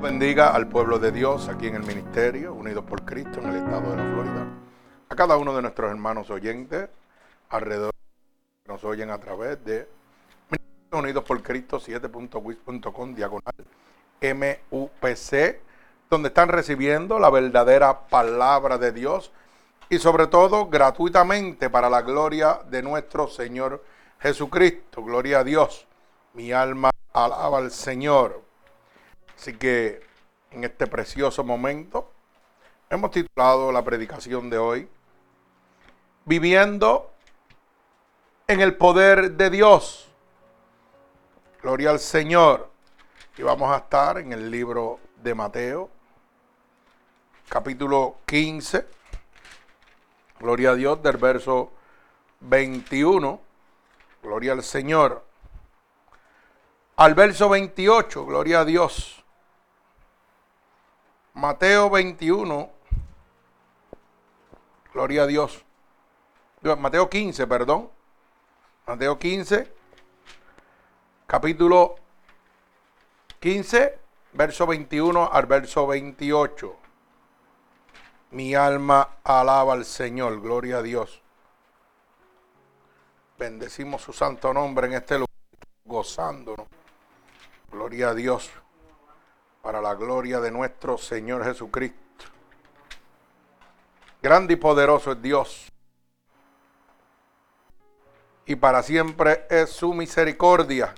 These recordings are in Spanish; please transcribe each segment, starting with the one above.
Bendiga al pueblo de Dios aquí en el ministerio, unidos por Cristo en el estado de la Florida. A cada uno de nuestros hermanos oyentes alrededor que nos oyen a través de Unidos por Cristo 7.wis.com diagonal MUPC, donde están recibiendo la verdadera palabra de Dios y sobre todo gratuitamente para la gloria de nuestro Señor Jesucristo. Gloria a Dios. Mi alma alaba al Señor. Así que en este precioso momento hemos titulado la predicación de hoy, Viviendo en el poder de Dios. Gloria al Señor. Y vamos a estar en el libro de Mateo, capítulo 15. Gloria a Dios del verso 21. Gloria al Señor. Al verso 28. Gloria a Dios. Mateo 21, gloria a Dios. Mateo 15, perdón. Mateo 15, capítulo 15, verso 21 al verso 28. Mi alma alaba al Señor, gloria a Dios. Bendecimos su santo nombre en este lugar, gozándonos. Gloria a Dios para la gloria de nuestro Señor Jesucristo. Grande y poderoso es Dios. Y para siempre es su misericordia.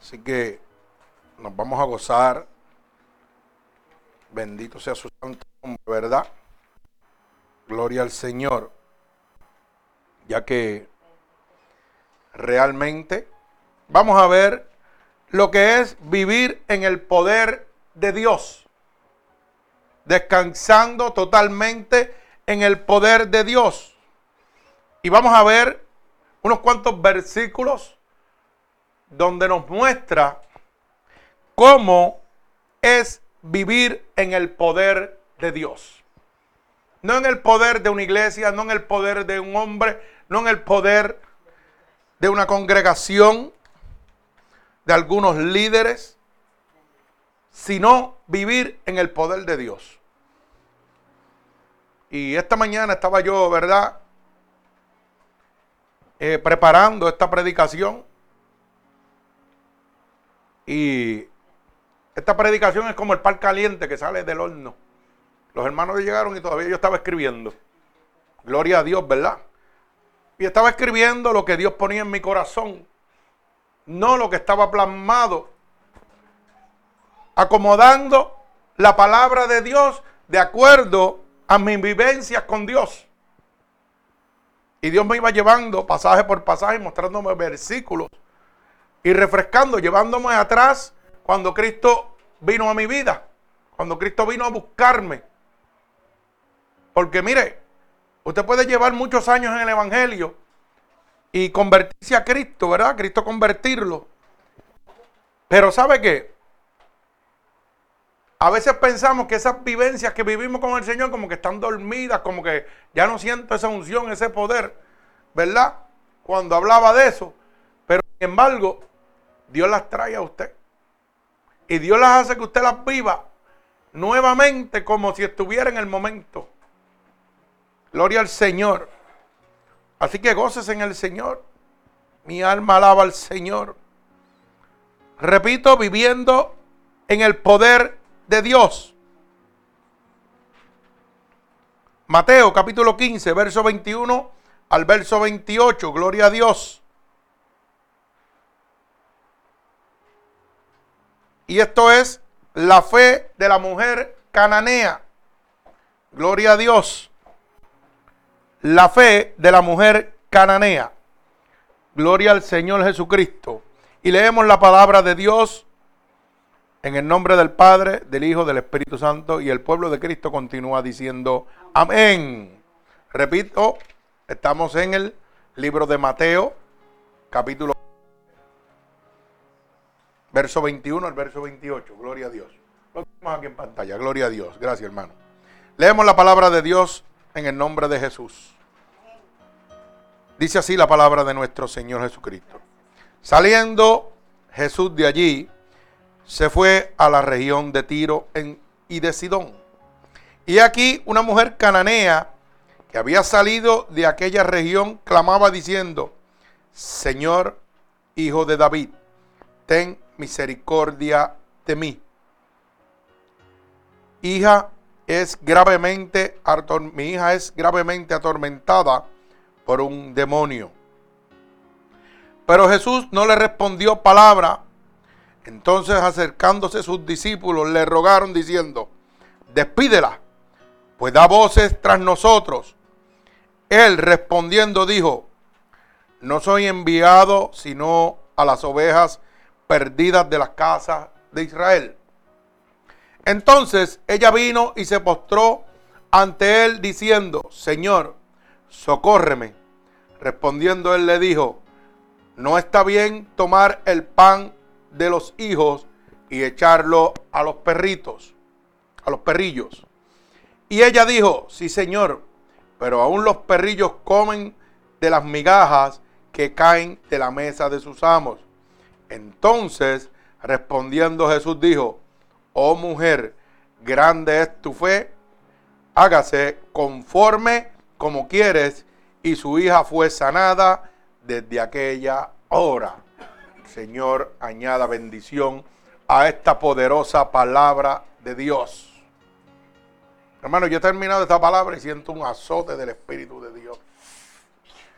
Así que nos vamos a gozar. Bendito sea su santo nombre, ¿verdad? Gloria al Señor. Ya que realmente vamos a ver lo que es vivir en el poder de Dios, descansando totalmente en el poder de Dios. Y vamos a ver unos cuantos versículos donde nos muestra cómo es vivir en el poder de Dios. No en el poder de una iglesia, no en el poder de un hombre, no en el poder de una congregación, de algunos líderes, sino vivir en el poder de Dios. Y esta mañana estaba yo, ¿verdad? Eh, preparando esta predicación. Y esta predicación es como el pan caliente que sale del horno. Los hermanos llegaron y todavía yo estaba escribiendo. Gloria a Dios, ¿verdad? Y estaba escribiendo lo que Dios ponía en mi corazón no lo que estaba plasmado, acomodando la palabra de Dios de acuerdo a mis vivencias con Dios. Y Dios me iba llevando pasaje por pasaje, mostrándome versículos y refrescando, llevándome atrás cuando Cristo vino a mi vida, cuando Cristo vino a buscarme. Porque mire, usted puede llevar muchos años en el Evangelio y convertirse a Cristo, ¿verdad? Cristo convertirlo. Pero ¿sabe qué? A veces pensamos que esas vivencias que vivimos con el Señor como que están dormidas, como que ya no siento esa unción, ese poder, ¿verdad? Cuando hablaba de eso. Pero sin embargo, Dios las trae a usted. Y Dios las hace que usted las viva nuevamente como si estuviera en el momento. Gloria al Señor. Así que goces en el Señor. Mi alma alaba al Señor. Repito, viviendo en el poder de Dios. Mateo capítulo 15, verso 21 al verso 28. Gloria a Dios. Y esto es la fe de la mujer cananea. Gloria a Dios la fe de la mujer cananea. Gloria al Señor Jesucristo. Y leemos la palabra de Dios en el nombre del Padre, del Hijo, del Espíritu Santo. Y el pueblo de Cristo continúa diciendo amén. Repito, estamos en el libro de Mateo, capítulo verso 21 al verso 28. Gloria a Dios. Lo tenemos aquí en pantalla. Gloria a Dios. Gracias, hermano. Leemos la palabra de Dios en el nombre de Jesús. Dice así la palabra de nuestro Señor Jesucristo. Saliendo Jesús de allí, se fue a la región de Tiro y de Sidón. Y aquí una mujer cananea que había salido de aquella región clamaba diciendo, Señor, hijo de David, ten misericordia de mí. Hija es gravemente, mi hija es gravemente atormentada por un demonio. Pero Jesús no le respondió palabra. Entonces acercándose sus discípulos le rogaron diciendo, despídela, pues da voces tras nosotros. Él respondiendo dijo, no soy enviado sino a las ovejas perdidas de las casas de Israel. Entonces ella vino y se postró ante él diciendo, Señor, socórreme. Respondiendo él le dijo, no está bien tomar el pan de los hijos y echarlo a los perritos, a los perrillos. Y ella dijo, sí señor, pero aún los perrillos comen de las migajas que caen de la mesa de sus amos. Entonces, respondiendo Jesús dijo, oh mujer, grande es tu fe, hágase conforme como quieres. Y su hija fue sanada desde aquella hora. Señor, añada bendición a esta poderosa palabra de Dios. Hermano, yo he terminado esta palabra y siento un azote del Espíritu de Dios.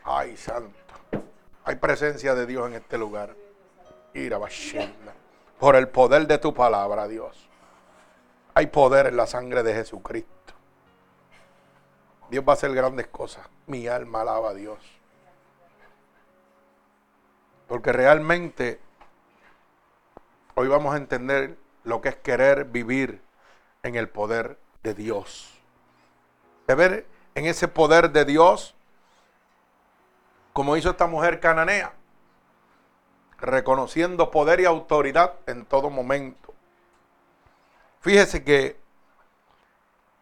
Ay, santo. Hay presencia de Dios en este lugar. Por el poder de tu palabra, Dios. Hay poder en la sangre de Jesucristo. Dios va a hacer grandes cosas. Mi alma alaba a Dios. Porque realmente hoy vamos a entender lo que es querer vivir en el poder de Dios. De ver en ese poder de Dios, como hizo esta mujer cananea, reconociendo poder y autoridad en todo momento. Fíjese que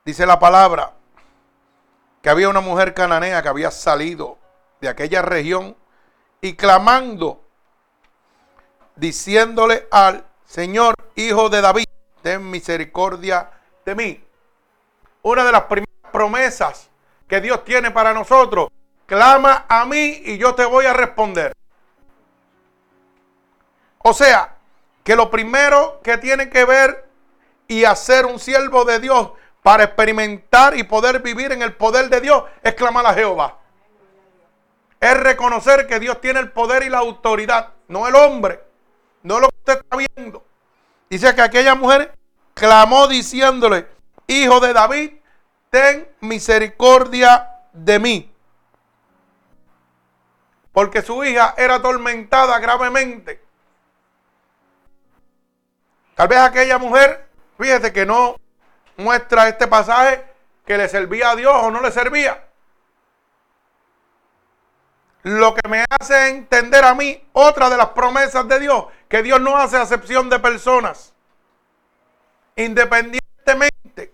dice la palabra que había una mujer cananea que había salido de aquella región y clamando, diciéndole al Señor, hijo de David, ten misericordia de mí. Una de las primeras promesas que Dios tiene para nosotros, clama a mí y yo te voy a responder. O sea, que lo primero que tiene que ver y hacer un siervo de Dios para experimentar y poder vivir en el poder de Dios es clamar a Jehová es reconocer que Dios tiene el poder y la autoridad, no el hombre, no lo que usted está viendo. Dice que aquella mujer clamó diciéndole, hijo de David, ten misericordia de mí. Porque su hija era atormentada gravemente. Tal vez aquella mujer, fíjese que no muestra este pasaje que le servía a Dios o no le servía lo que me hace entender a mí otra de las promesas de Dios, que Dios no hace acepción de personas. Independientemente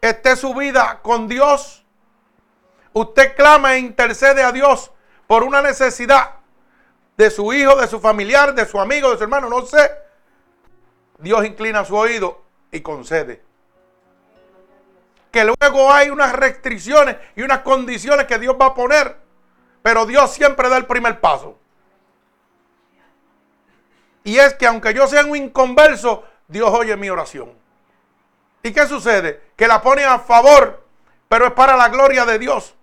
esté su vida con Dios, usted clama e intercede a Dios por una necesidad de su hijo, de su familiar, de su amigo, de su hermano, no sé. Dios inclina su oído y concede. Que luego hay unas restricciones y unas condiciones que Dios va a poner pero Dios siempre da el primer paso. Y es que aunque yo sea un inconverso, Dios oye mi oración. ¿Y qué sucede? Que la pone a favor, pero es para la gloria de Dios.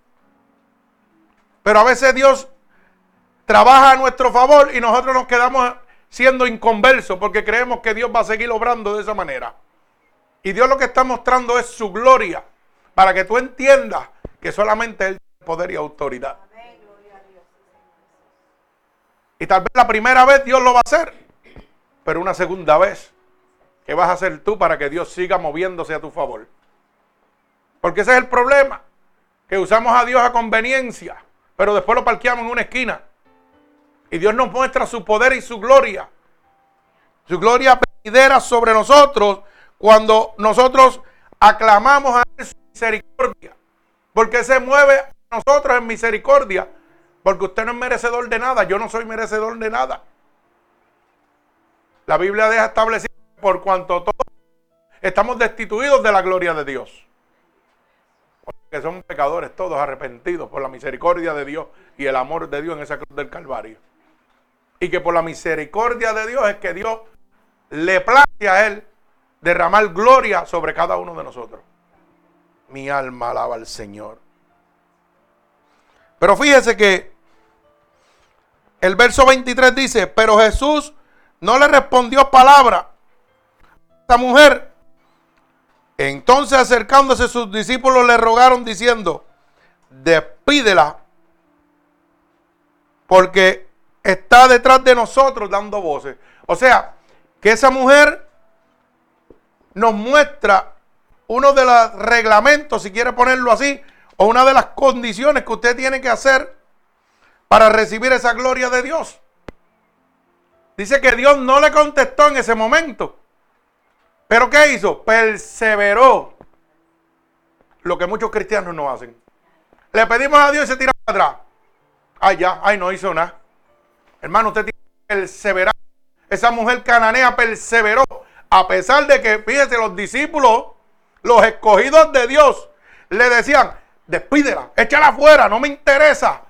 Pero a veces Dios trabaja a nuestro favor y nosotros nos quedamos siendo inconversos porque creemos que Dios va a seguir obrando de esa manera. Y Dios lo que está mostrando es su gloria para que tú entiendas que solamente Él tiene poder y autoridad. Y tal vez la primera vez Dios lo va a hacer, pero una segunda vez, ¿qué vas a hacer tú para que Dios siga moviéndose a tu favor? Porque ese es el problema, que usamos a Dios a conveniencia, pero después lo parqueamos en una esquina. Y Dios nos muestra su poder y su gloria. Su gloria venidera sobre nosotros cuando nosotros aclamamos a Él su misericordia. Porque se mueve a nosotros en misericordia porque usted no es merecedor de nada, yo no soy merecedor de nada. La Biblia deja establecido por cuanto todos estamos destituidos de la gloria de Dios. Porque somos pecadores todos arrepentidos por la misericordia de Dios y el amor de Dios en esa cruz del Calvario. Y que por la misericordia de Dios es que Dios le place a Él derramar gloria sobre cada uno de nosotros. Mi alma alaba al Señor. Pero fíjese que el verso 23 dice, pero Jesús no le respondió palabra a esta mujer. Entonces acercándose sus discípulos le rogaron diciendo, despídela, porque está detrás de nosotros dando voces. O sea, que esa mujer nos muestra uno de los reglamentos, si quiere ponerlo así, o una de las condiciones que usted tiene que hacer para recibir esa gloria de Dios. Dice que Dios no le contestó en ese momento. Pero ¿qué hizo? Perseveró. Lo que muchos cristianos no hacen. Le pedimos a Dios y se tira para atrás. Ay, ya, ay, no hizo nada. Hermano, usted tiene que perseverar. Esa mujer cananea perseveró. A pesar de que, fíjese, los discípulos, los escogidos de Dios, le decían, despídela, échala afuera, no me interesa.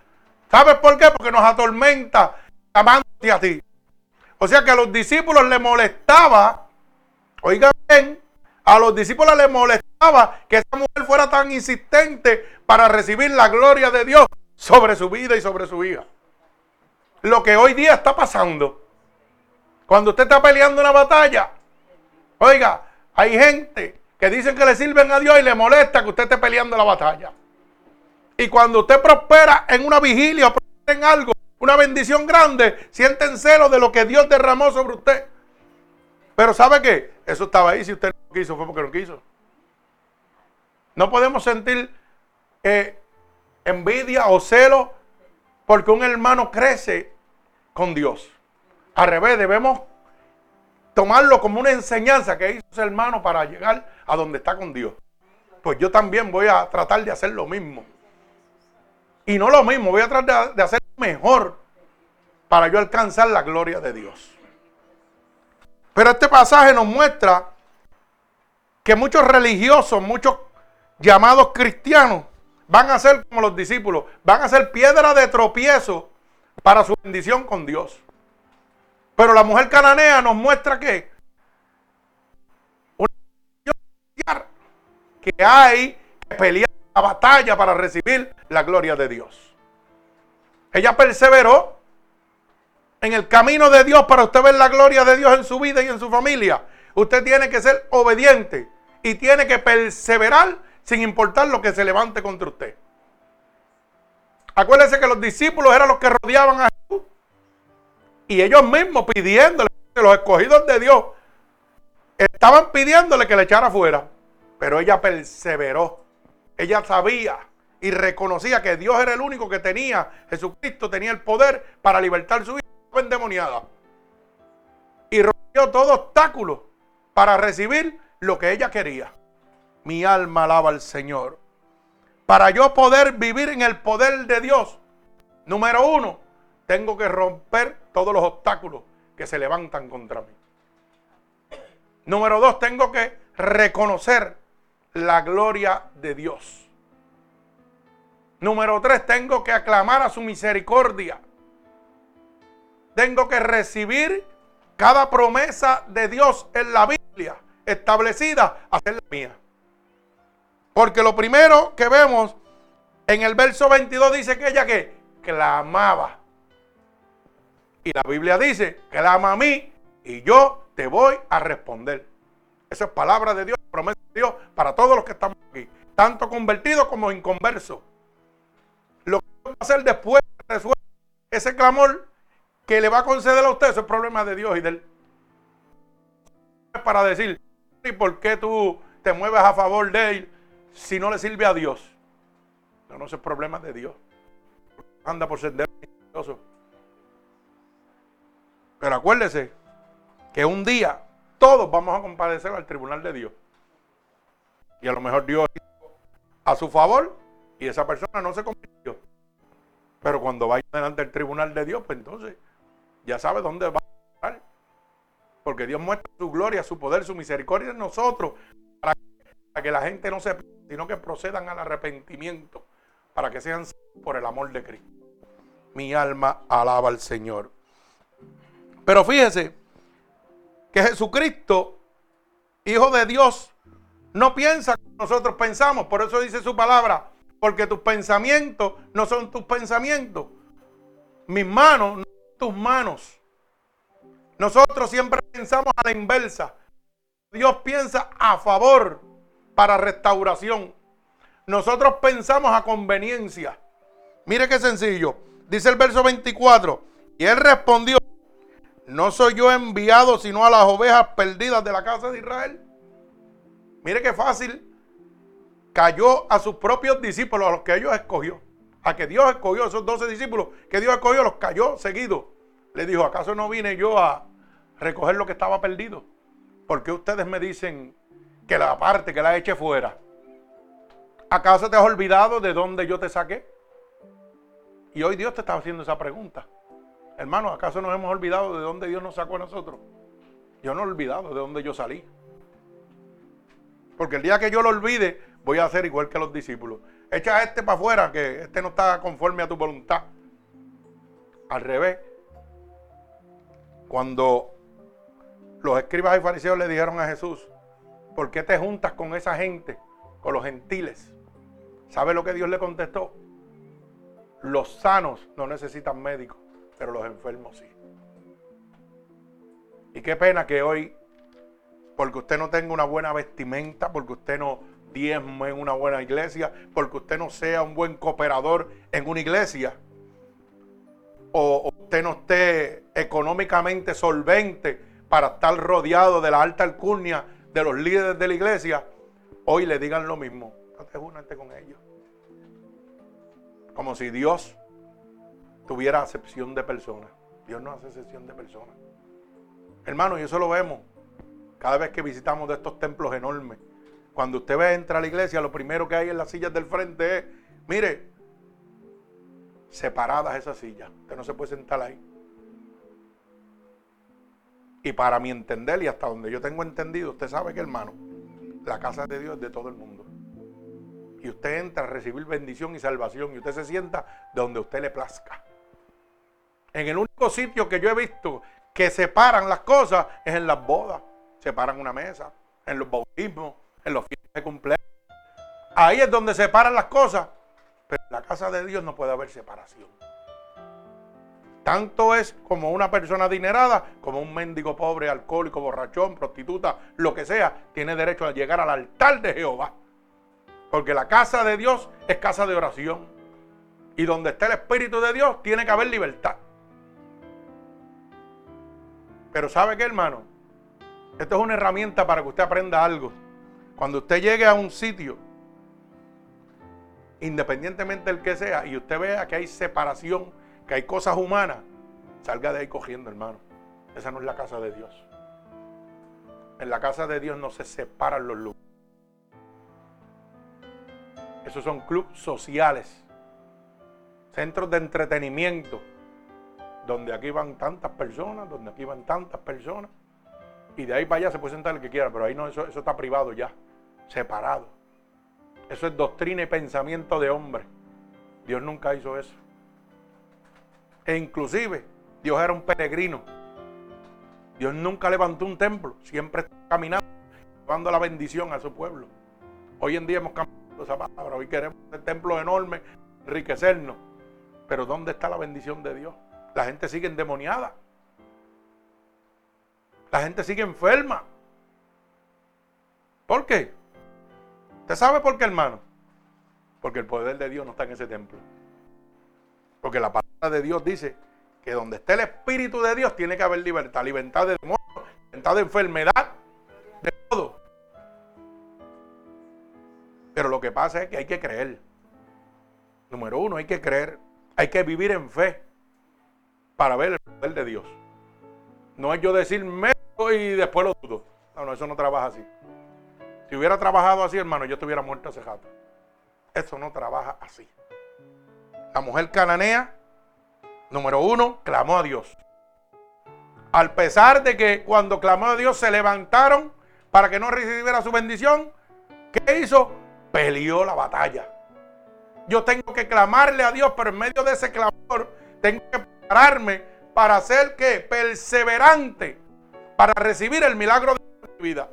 ¿Sabes por qué? Porque nos atormenta amándote a ti. O sea que a los discípulos le molestaba, oigan bien, a los discípulos les molestaba que esa mujer fuera tan insistente para recibir la gloria de Dios sobre su vida y sobre su hija. Lo que hoy día está pasando. Cuando usted está peleando una batalla, oiga, hay gente que dicen que le sirven a Dios y le molesta que usted esté peleando la batalla. Y cuando usted prospera en una vigilia o en algo, una bendición grande, sienten celo de lo que Dios derramó sobre usted. Pero ¿sabe qué? Eso estaba ahí. Si usted no quiso, fue porque no quiso. No podemos sentir eh, envidia o celo porque un hermano crece con Dios. Al revés, debemos tomarlo como una enseñanza que hizo ese hermano para llegar a donde está con Dios. Pues yo también voy a tratar de hacer lo mismo. Y no lo mismo, voy a tratar de hacer mejor para yo alcanzar la gloria de Dios. Pero este pasaje nos muestra que muchos religiosos, muchos llamados cristianos, van a ser como los discípulos, van a ser piedra de tropiezo para su bendición con Dios. Pero la mujer cananea nos muestra que que hay que pelear la batalla para recibir la gloria de Dios. Ella perseveró en el camino de Dios para usted ver la gloria de Dios en su vida y en su familia. Usted tiene que ser obediente y tiene que perseverar sin importar lo que se levante contra usted. Acuérdese que los discípulos eran los que rodeaban a Jesús y ellos mismos pidiéndole, los escogidos de Dios, estaban pidiéndole que le echara fuera. Pero ella perseveró. Ella sabía y reconocía que Dios era el único que tenía, Jesucristo tenía el poder para libertar su vida endemoniada. Y rompió todo obstáculo para recibir lo que ella quería. Mi alma alaba al Señor. Para yo poder vivir en el poder de Dios, número uno, tengo que romper todos los obstáculos que se levantan contra mí. Número dos, tengo que reconocer la gloria de Dios. Número tres, tengo que aclamar a su misericordia. Tengo que recibir cada promesa de Dios en la Biblia establecida a ser la mía. Porque lo primero que vemos en el verso 22 dice que ella que clamaba. Y la Biblia dice, clama a mí y yo te voy a responder. Esa es palabra de Dios, promesa de Dios para todos los que estamos aquí, tanto convertidos como inconversos. Lo que va a hacer después de ese clamor que le va a conceder a usted, eso es problema de Dios y de él. Para decir, ¿y por qué tú te mueves a favor de él si no le sirve a Dios? No, no, es problema de Dios. Anda por ser. Pero acuérdese que un día todos vamos a compadecer al tribunal de Dios. Y a lo mejor Dios a su favor y esa persona no se convirtió. Pero cuando vaya delante del tribunal de Dios, pues entonces ya sabe dónde va a estar. Porque Dios muestra su gloria, su poder, su misericordia en nosotros, para que la gente no se sino que procedan al arrepentimiento, para que sean por el amor de Cristo. Mi alma alaba al Señor. Pero fíjese que Jesucristo, Hijo de Dios, no piensa como nosotros pensamos. Por eso dice su palabra, porque tus pensamientos no son tus pensamientos. Mis manos no son tus manos. Nosotros siempre pensamos a la inversa. Dios piensa a favor para restauración. Nosotros pensamos a conveniencia. Mire qué sencillo. Dice el verso 24. Y él respondió, no soy yo enviado sino a las ovejas perdidas de la casa de Israel. Mire qué fácil. Cayó a sus propios discípulos, a los que ellos escogió. A que Dios escogió, esos doce discípulos que Dios escogió, los cayó seguido. Le dijo, ¿acaso no vine yo a recoger lo que estaba perdido? Porque ustedes me dicen que la parte, que la eche fuera? ¿Acaso te has olvidado de dónde yo te saqué? Y hoy Dios te está haciendo esa pregunta. Hermano, ¿acaso nos hemos olvidado de dónde Dios nos sacó a nosotros? Yo no he olvidado de dónde yo salí. Porque el día que yo lo olvide, voy a hacer igual que los discípulos. Echa a este para afuera, que este no está conforme a tu voluntad. Al revés. Cuando los escribas y fariseos le dijeron a Jesús, ¿por qué te juntas con esa gente, con los gentiles? ¿Sabe lo que Dios le contestó? Los sanos no necesitan médicos pero los enfermos sí. Y qué pena que hoy, porque usted no tenga una buena vestimenta, porque usted no diezme en una buena iglesia, porque usted no sea un buen cooperador en una iglesia, o usted no esté económicamente solvente para estar rodeado de la alta alcurnia de los líderes de la iglesia, hoy le digan lo mismo. No te con ellos. Como si Dios tuviera acepción de personas. Dios no hace acepción de personas. Hermano, y eso lo vemos cada vez que visitamos de estos templos enormes. Cuando usted ve entra a la iglesia, lo primero que hay en las sillas del frente es, mire, separadas esas sillas. Usted no se puede sentar ahí. Y para mi entender y hasta donde yo tengo entendido, usted sabe que hermano, la casa de Dios es de todo el mundo. Y usted entra a recibir bendición y salvación y usted se sienta donde usted le plazca. En el único sitio que yo he visto que separan las cosas es en las bodas. Separan una mesa, en los bautismos, en los fiestas de cumpleaños. Ahí es donde separan las cosas. Pero en la casa de Dios no puede haber separación. Tanto es como una persona adinerada, como un mendigo pobre, alcohólico, borrachón, prostituta, lo que sea, tiene derecho a llegar al altar de Jehová. Porque la casa de Dios es casa de oración. Y donde está el Espíritu de Dios tiene que haber libertad. Pero ¿sabe qué, hermano? Esto es una herramienta para que usted aprenda algo. Cuando usted llegue a un sitio, independientemente del que sea, y usted vea que hay separación, que hay cosas humanas, salga de ahí cogiendo, hermano. Esa no es la casa de Dios. En la casa de Dios no se separan los lugares. Esos son clubes sociales, centros de entretenimiento donde aquí van tantas personas, donde aquí van tantas personas. Y de ahí para allá se puede sentar el que quiera, pero ahí no, eso, eso está privado ya, separado. Eso es doctrina y pensamiento de hombre. Dios nunca hizo eso. E inclusive, Dios era un peregrino. Dios nunca levantó un templo, siempre está caminando, llevando la bendición a su pueblo. Hoy en día hemos cambiado esa palabra, hoy queremos un templo enorme, enriquecernos. Pero ¿dónde está la bendición de Dios? La gente sigue endemoniada. La gente sigue enferma. ¿Por qué? ¿Usted sabe por qué, hermano? Porque el poder de Dios no está en ese templo. Porque la palabra de Dios dice que donde esté el Espíritu de Dios tiene que haber libertad. Libertad de demonio, libertad de enfermedad, de todo. Pero lo que pasa es que hay que creer. Número uno, hay que creer. Hay que vivir en fe para ver el poder de Dios. No es yo decir meto y después lo dudo. No, no, eso no trabaja así. Si hubiera trabajado así, hermano, yo estuviera muerto hace rato. Eso no trabaja así. La mujer cananea, número uno, clamó a Dios. Al pesar de que cuando clamó a Dios se levantaron para que no recibiera su bendición, ¿qué hizo? Peleó la batalla. Yo tengo que clamarle a Dios, pero en medio de ese clamor tengo que prepararme para ser que perseverante para recibir el milagro de mi vida.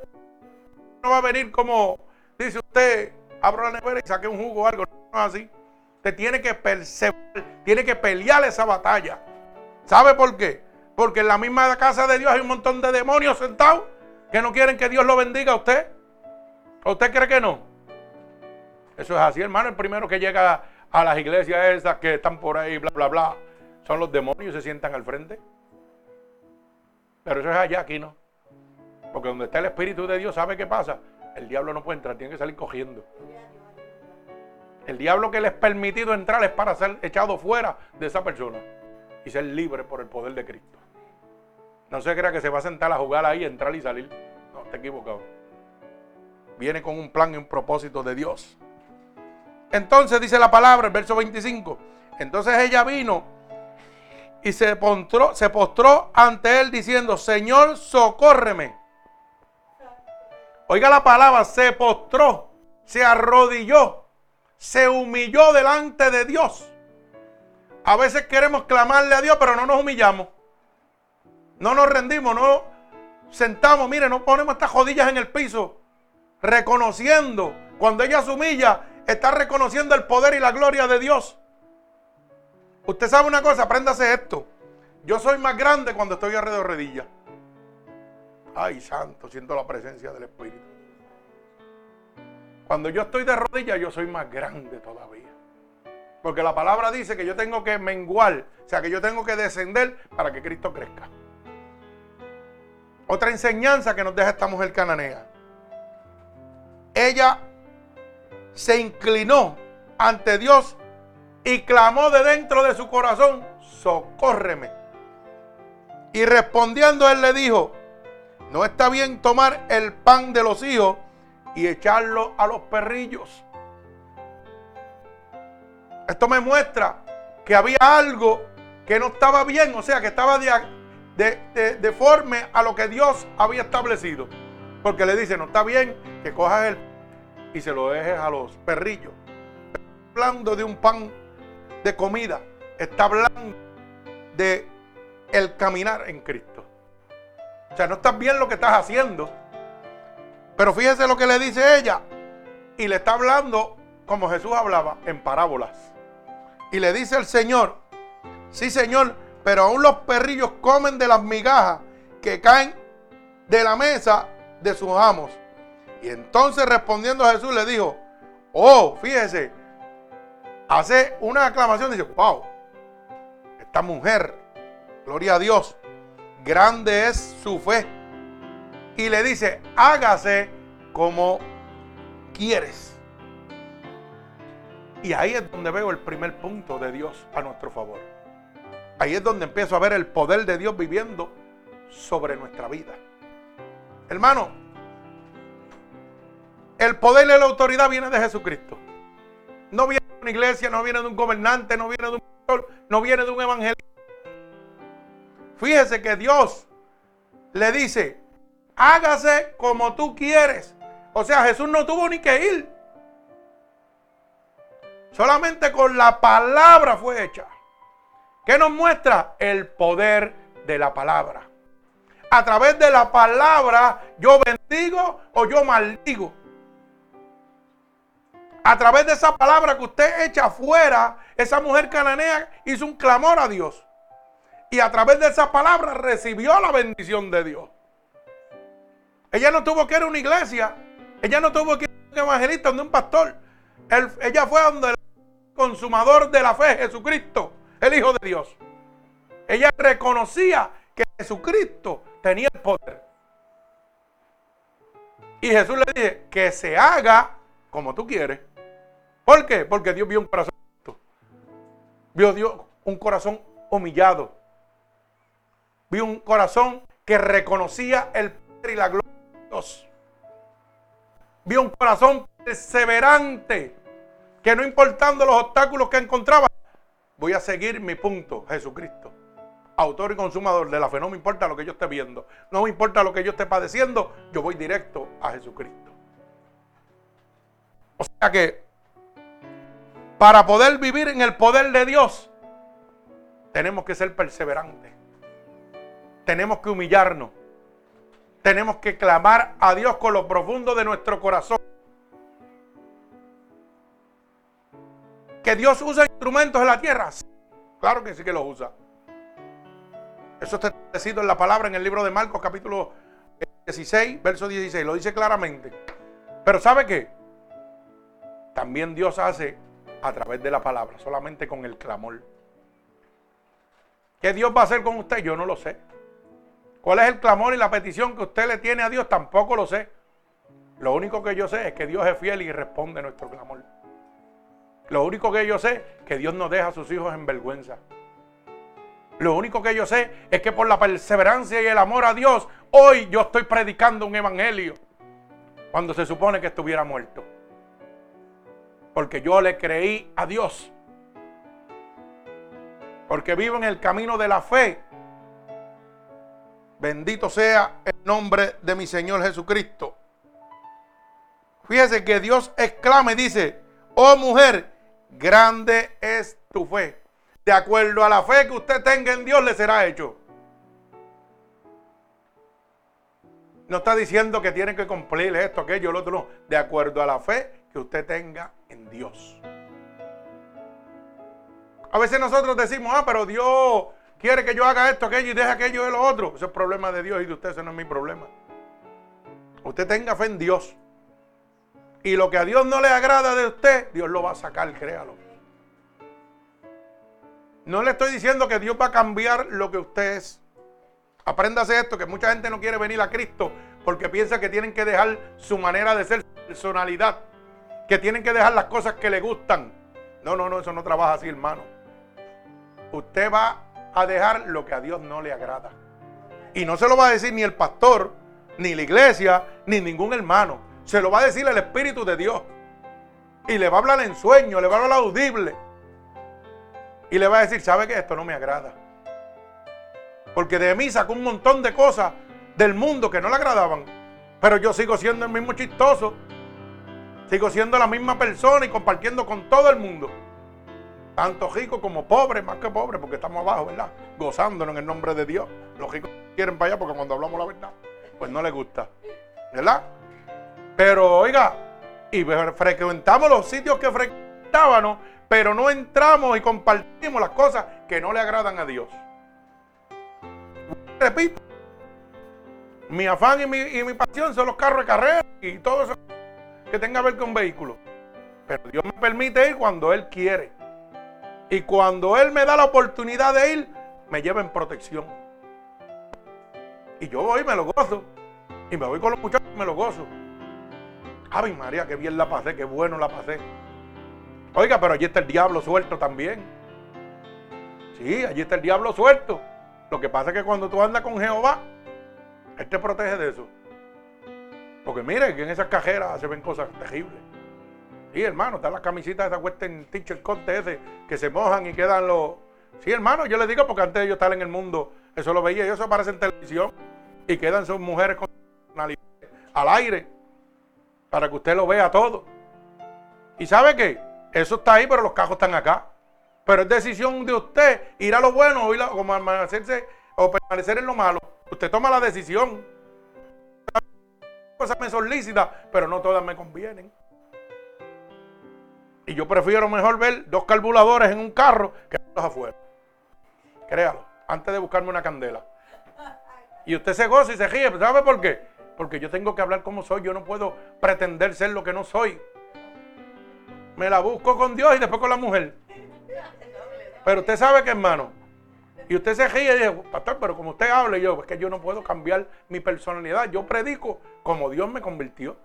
No va a venir como dice usted, abro la nevera y saque un jugo o algo, así. Usted tiene que perseverar, tiene que pelear esa batalla. ¿Sabe por qué? Porque en la misma casa de Dios hay un montón de demonios sentados que no quieren que Dios lo bendiga a usted. ¿O usted cree que no? Eso es así, hermano. El primero que llega a las iglesias esas que están por ahí, bla, bla, bla, son los demonios se sientan al frente. Pero eso es allá, aquí no. Porque donde está el Espíritu de Dios, ¿sabe qué pasa? El diablo no puede entrar, tiene que salir cogiendo. El diablo que le es permitido entrar es para ser echado fuera de esa persona y ser libre por el poder de Cristo. No se crea que se va a sentar a jugar ahí, entrar y salir. No, está equivocado. Viene con un plan y un propósito de Dios. Entonces dice la palabra, el verso 25. Entonces ella vino y se postró, se ante él diciendo, Señor, socórreme. Oiga la palabra, se postró, se arrodilló, se humilló delante de Dios. A veces queremos clamarle a Dios, pero no nos humillamos. No nos rendimos, no sentamos, mire, no ponemos estas rodillas en el piso, reconociendo. Cuando ella se humilla, está reconociendo el poder y la gloria de Dios. Usted sabe una cosa, apréndase esto. Yo soy más grande cuando estoy alrededor de rodillas. Ay, santo, siento la presencia del Espíritu. Cuando yo estoy de rodillas, yo soy más grande todavía. Porque la palabra dice que yo tengo que menguar, o sea, que yo tengo que descender para que Cristo crezca. Otra enseñanza que nos deja esta mujer cananea. Ella se inclinó ante Dios y clamó de dentro de su corazón, socórreme. Y respondiendo él le dijo, no está bien tomar el pan de los hijos y echarlo a los perrillos. Esto me muestra que había algo que no estaba bien, o sea, que estaba de, deforme a lo que Dios había establecido. Porque le dice, no está bien que cojas el y se lo dejes a los perrillos. Hablando de un pan de comida. Está hablando de el caminar en Cristo. O sea, no estás bien lo que estás haciendo. Pero fíjese lo que le dice ella. Y le está hablando como Jesús hablaba, en parábolas. Y le dice el Señor, sí Señor, pero aún los perrillos comen de las migajas que caen de la mesa de sus amos. Y entonces respondiendo a Jesús le dijo, oh, fíjese, hace una aclamación, dice, wow, esta mujer, gloria a Dios, grande es su fe. Y le dice, hágase como quieres. Y ahí es donde veo el primer punto de Dios a nuestro favor. Ahí es donde empiezo a ver el poder de Dios viviendo sobre nuestra vida. Hermano, el poder y la autoridad viene de Jesucristo. No viene una iglesia, no viene de un gobernante, no viene de un pastor, no viene de un evangelista. Fíjese que Dios le dice, hágase como tú quieres. O sea, Jesús no tuvo ni que ir. Solamente con la palabra fue hecha. ¿Qué nos muestra? El poder de la palabra. A través de la palabra yo bendigo o yo maldigo. A través de esa palabra que usted echa afuera, esa mujer cananea hizo un clamor a Dios y a través de esa palabra recibió la bendición de Dios. Ella no tuvo que ir a una iglesia, ella no tuvo que ir a un evangelista, donde un pastor. ella fue donde el consumador de la fe, Jesucristo, el Hijo de Dios. Ella reconocía que Jesucristo tenía el poder. Y Jesús le dice que se haga como tú quieres. ¿Por qué? Porque Dios vio un corazón. Vio Dios un corazón humillado. Vi un corazón que reconocía el poder y la gloria de Dios. Vi un corazón perseverante que no importando los obstáculos que encontraba, voy a seguir mi punto, Jesucristo. autor y consumador de la fe. No me importa lo que yo esté viendo, no me importa lo que yo esté padeciendo, yo voy directo a Jesucristo. O sea que para poder vivir en el poder de Dios, tenemos que ser perseverantes. Tenemos que humillarnos. Tenemos que clamar a Dios con lo profundo de nuestro corazón. ¿Que Dios usa instrumentos en la tierra? Claro que sí que los usa. Eso está establecido en la palabra en el libro de Marcos capítulo 16, verso 16. Lo dice claramente. Pero ¿sabe qué? También Dios hace a través de la palabra, solamente con el clamor. ¿Qué Dios va a hacer con usted? Yo no lo sé. ¿Cuál es el clamor y la petición que usted le tiene a Dios? Tampoco lo sé. Lo único que yo sé es que Dios es fiel y responde nuestro clamor. Lo único que yo sé es que Dios no deja a sus hijos en vergüenza. Lo único que yo sé es que por la perseverancia y el amor a Dios, hoy yo estoy predicando un evangelio cuando se supone que estuviera muerto. Porque yo le creí a Dios. Porque vivo en el camino de la fe. Bendito sea el nombre de mi Señor Jesucristo. Fíjese que Dios exclama y dice, oh mujer, grande es tu fe de acuerdo a la fe que usted tenga en Dios, le será hecho. No está diciendo que tiene que cumplir esto, aquello, lo otro, no. De acuerdo a la fe que usted tenga en Dios. A veces nosotros decimos, ah, pero Dios quiere que yo haga esto, aquello y deje aquello y lo otro. Ese es problema de Dios y de usted, ese no es mi problema. Usted tenga fe en Dios. Y lo que a Dios no le agrada de usted, Dios lo va a sacar, créalo. No le estoy diciendo que Dios va a cambiar lo que usted es. Apréndase esto, que mucha gente no quiere venir a Cristo porque piensa que tienen que dejar su manera de ser, su personalidad, que tienen que dejar las cosas que le gustan. No, no, no, eso no trabaja así, hermano. Usted va a dejar lo que a Dios no le agrada. Y no se lo va a decir ni el pastor, ni la iglesia, ni ningún hermano. Se lo va a decir el Espíritu de Dios. Y le va a hablar en sueño, le va a hablar audible. Y le va a decir, ¿sabe que esto no me agrada? Porque de mí sacó un montón de cosas del mundo que no le agradaban. Pero yo sigo siendo el mismo chistoso. Sigo siendo la misma persona y compartiendo con todo el mundo. Tanto rico como pobre, más que pobre, porque estamos abajo, ¿verdad? Gozándonos en el nombre de Dios. Los ricos quieren para allá porque cuando hablamos la verdad, pues no les gusta. ¿Verdad? Pero oiga, y frecuentamos los sitios que frecuentábamos pero no entramos y compartimos las cosas que no le agradan a Dios. Repito, mi afán y mi, pasión son los carros de carrera y todo eso que tenga que ver con vehículos. Pero Dios me permite ir cuando Él quiere. Y cuando Él me da la oportunidad de ir, me lleva en protección. Y yo voy y me lo gozo. Y me voy con los muchachos y me lo gozo. Ay, María, qué bien la pasé, qué bueno la pasé. Oiga, pero allí está el diablo suelto también. Sí, allí está el diablo suelto. Lo que pasa es que cuando tú andas con Jehová, Él te protege de eso. Porque mire que en esas cajeras se ven cosas terribles. Sí, hermano, están las camisitas de esa en teacher corte ese que se mojan y quedan los. Sí, hermano, yo le digo porque antes de yo estar en el mundo, eso lo veía, y eso aparece en televisión y quedan sus mujeres con al aire para que usted lo vea todo. ¿Y sabe qué? Eso está ahí, pero los cajos están acá. Pero es decisión de usted ir a lo bueno o, ir a, o permanecer en lo malo. Usted toma la decisión. Cosas me son lícitas, pero no todas me convienen. Y yo prefiero mejor ver dos carburadores en un carro que dos afuera. Créalo, antes de buscarme una candela. Y usted se goza y se ríe. ¿Sabe por qué? Porque yo tengo que hablar como soy. Yo no puedo pretender ser lo que no soy me la busco con Dios y después con la mujer. Pero usted sabe que, hermano, y usted se ríe y dice, pastor, pero como usted habla, yo, es que yo no puedo cambiar mi personalidad. Yo predico como Dios me convirtió.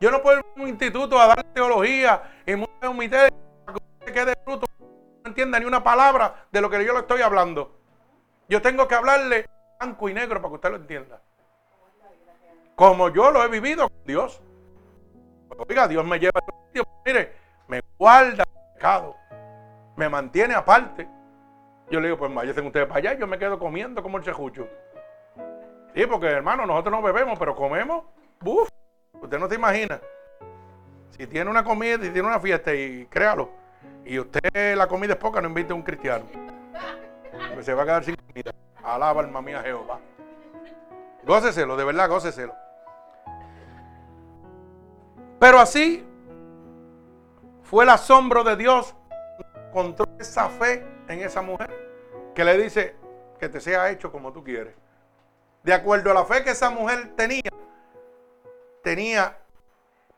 Yo no puedo ir a un instituto a dar teología y mucha humildad para que usted quede fruto. No entienda ni una palabra de lo que yo le estoy hablando. Yo tengo que hablarle blanco y negro para que usted lo entienda. Como yo lo he vivido con Dios. Oiga, Dios me lleva Mire, me guarda el pecado, me mantiene aparte. Yo le digo, pues váyanse ustedes para allá, yo me quedo comiendo como el chejucho. Sí, porque hermano, nosotros no bebemos, pero comemos. ¡Buf! Usted no se imagina. Si tiene una comida, si tiene una fiesta, y créalo, y usted la comida es poca, no invite a un cristiano. Porque se va a quedar sin comida. Alaba alma mía Jehová. Góceselo, de verdad, góceselo. Pero así fue el asombro de Dios. Encontró esa fe en esa mujer que le dice que te sea hecho como tú quieres. De acuerdo a la fe que esa mujer tenía, tenía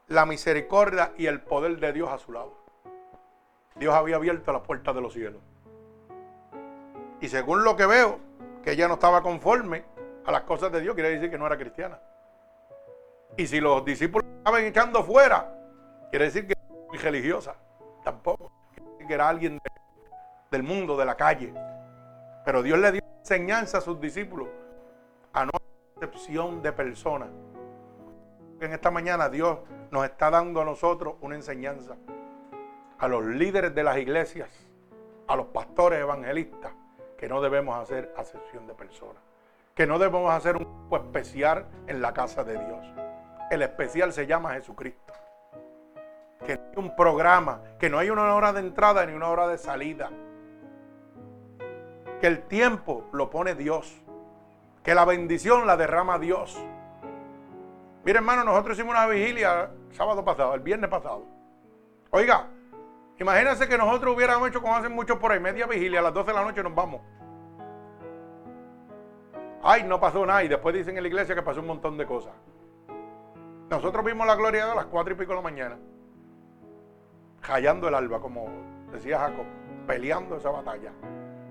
la misericordia y el poder de Dios a su lado. Dios había abierto las puertas de los cielos. Y según lo que veo, que ella no estaba conforme a las cosas de Dios, quiere decir que no era cristiana. Y si los discípulos estaban echando fuera, quiere decir que era muy religiosa. Tampoco. Quiere decir que era alguien del mundo, de la calle. Pero Dios le dio enseñanza a sus discípulos a no excepción de personas. En esta mañana Dios nos está dando a nosotros una enseñanza. A los líderes de las iglesias, a los pastores evangelistas, que no debemos hacer acepción de personas. Que no debemos hacer un grupo especial en la casa de Dios. El especial se llama Jesucristo. Que no hay un programa, que no hay una hora de entrada ni una hora de salida. Que el tiempo lo pone Dios. Que la bendición la derrama Dios. Mire, hermano, nosotros hicimos una vigilia sábado pasado, el viernes pasado. Oiga, imagínense que nosotros hubiéramos hecho como hacen muchos por ahí, media vigilia, a las 12 de la noche nos vamos. Ay, no pasó nada. Y después dicen en la iglesia que pasó un montón de cosas. Nosotros vimos la gloria de las 4 y pico de la mañana. Hallando el alba, como decía Jacob, peleando esa batalla.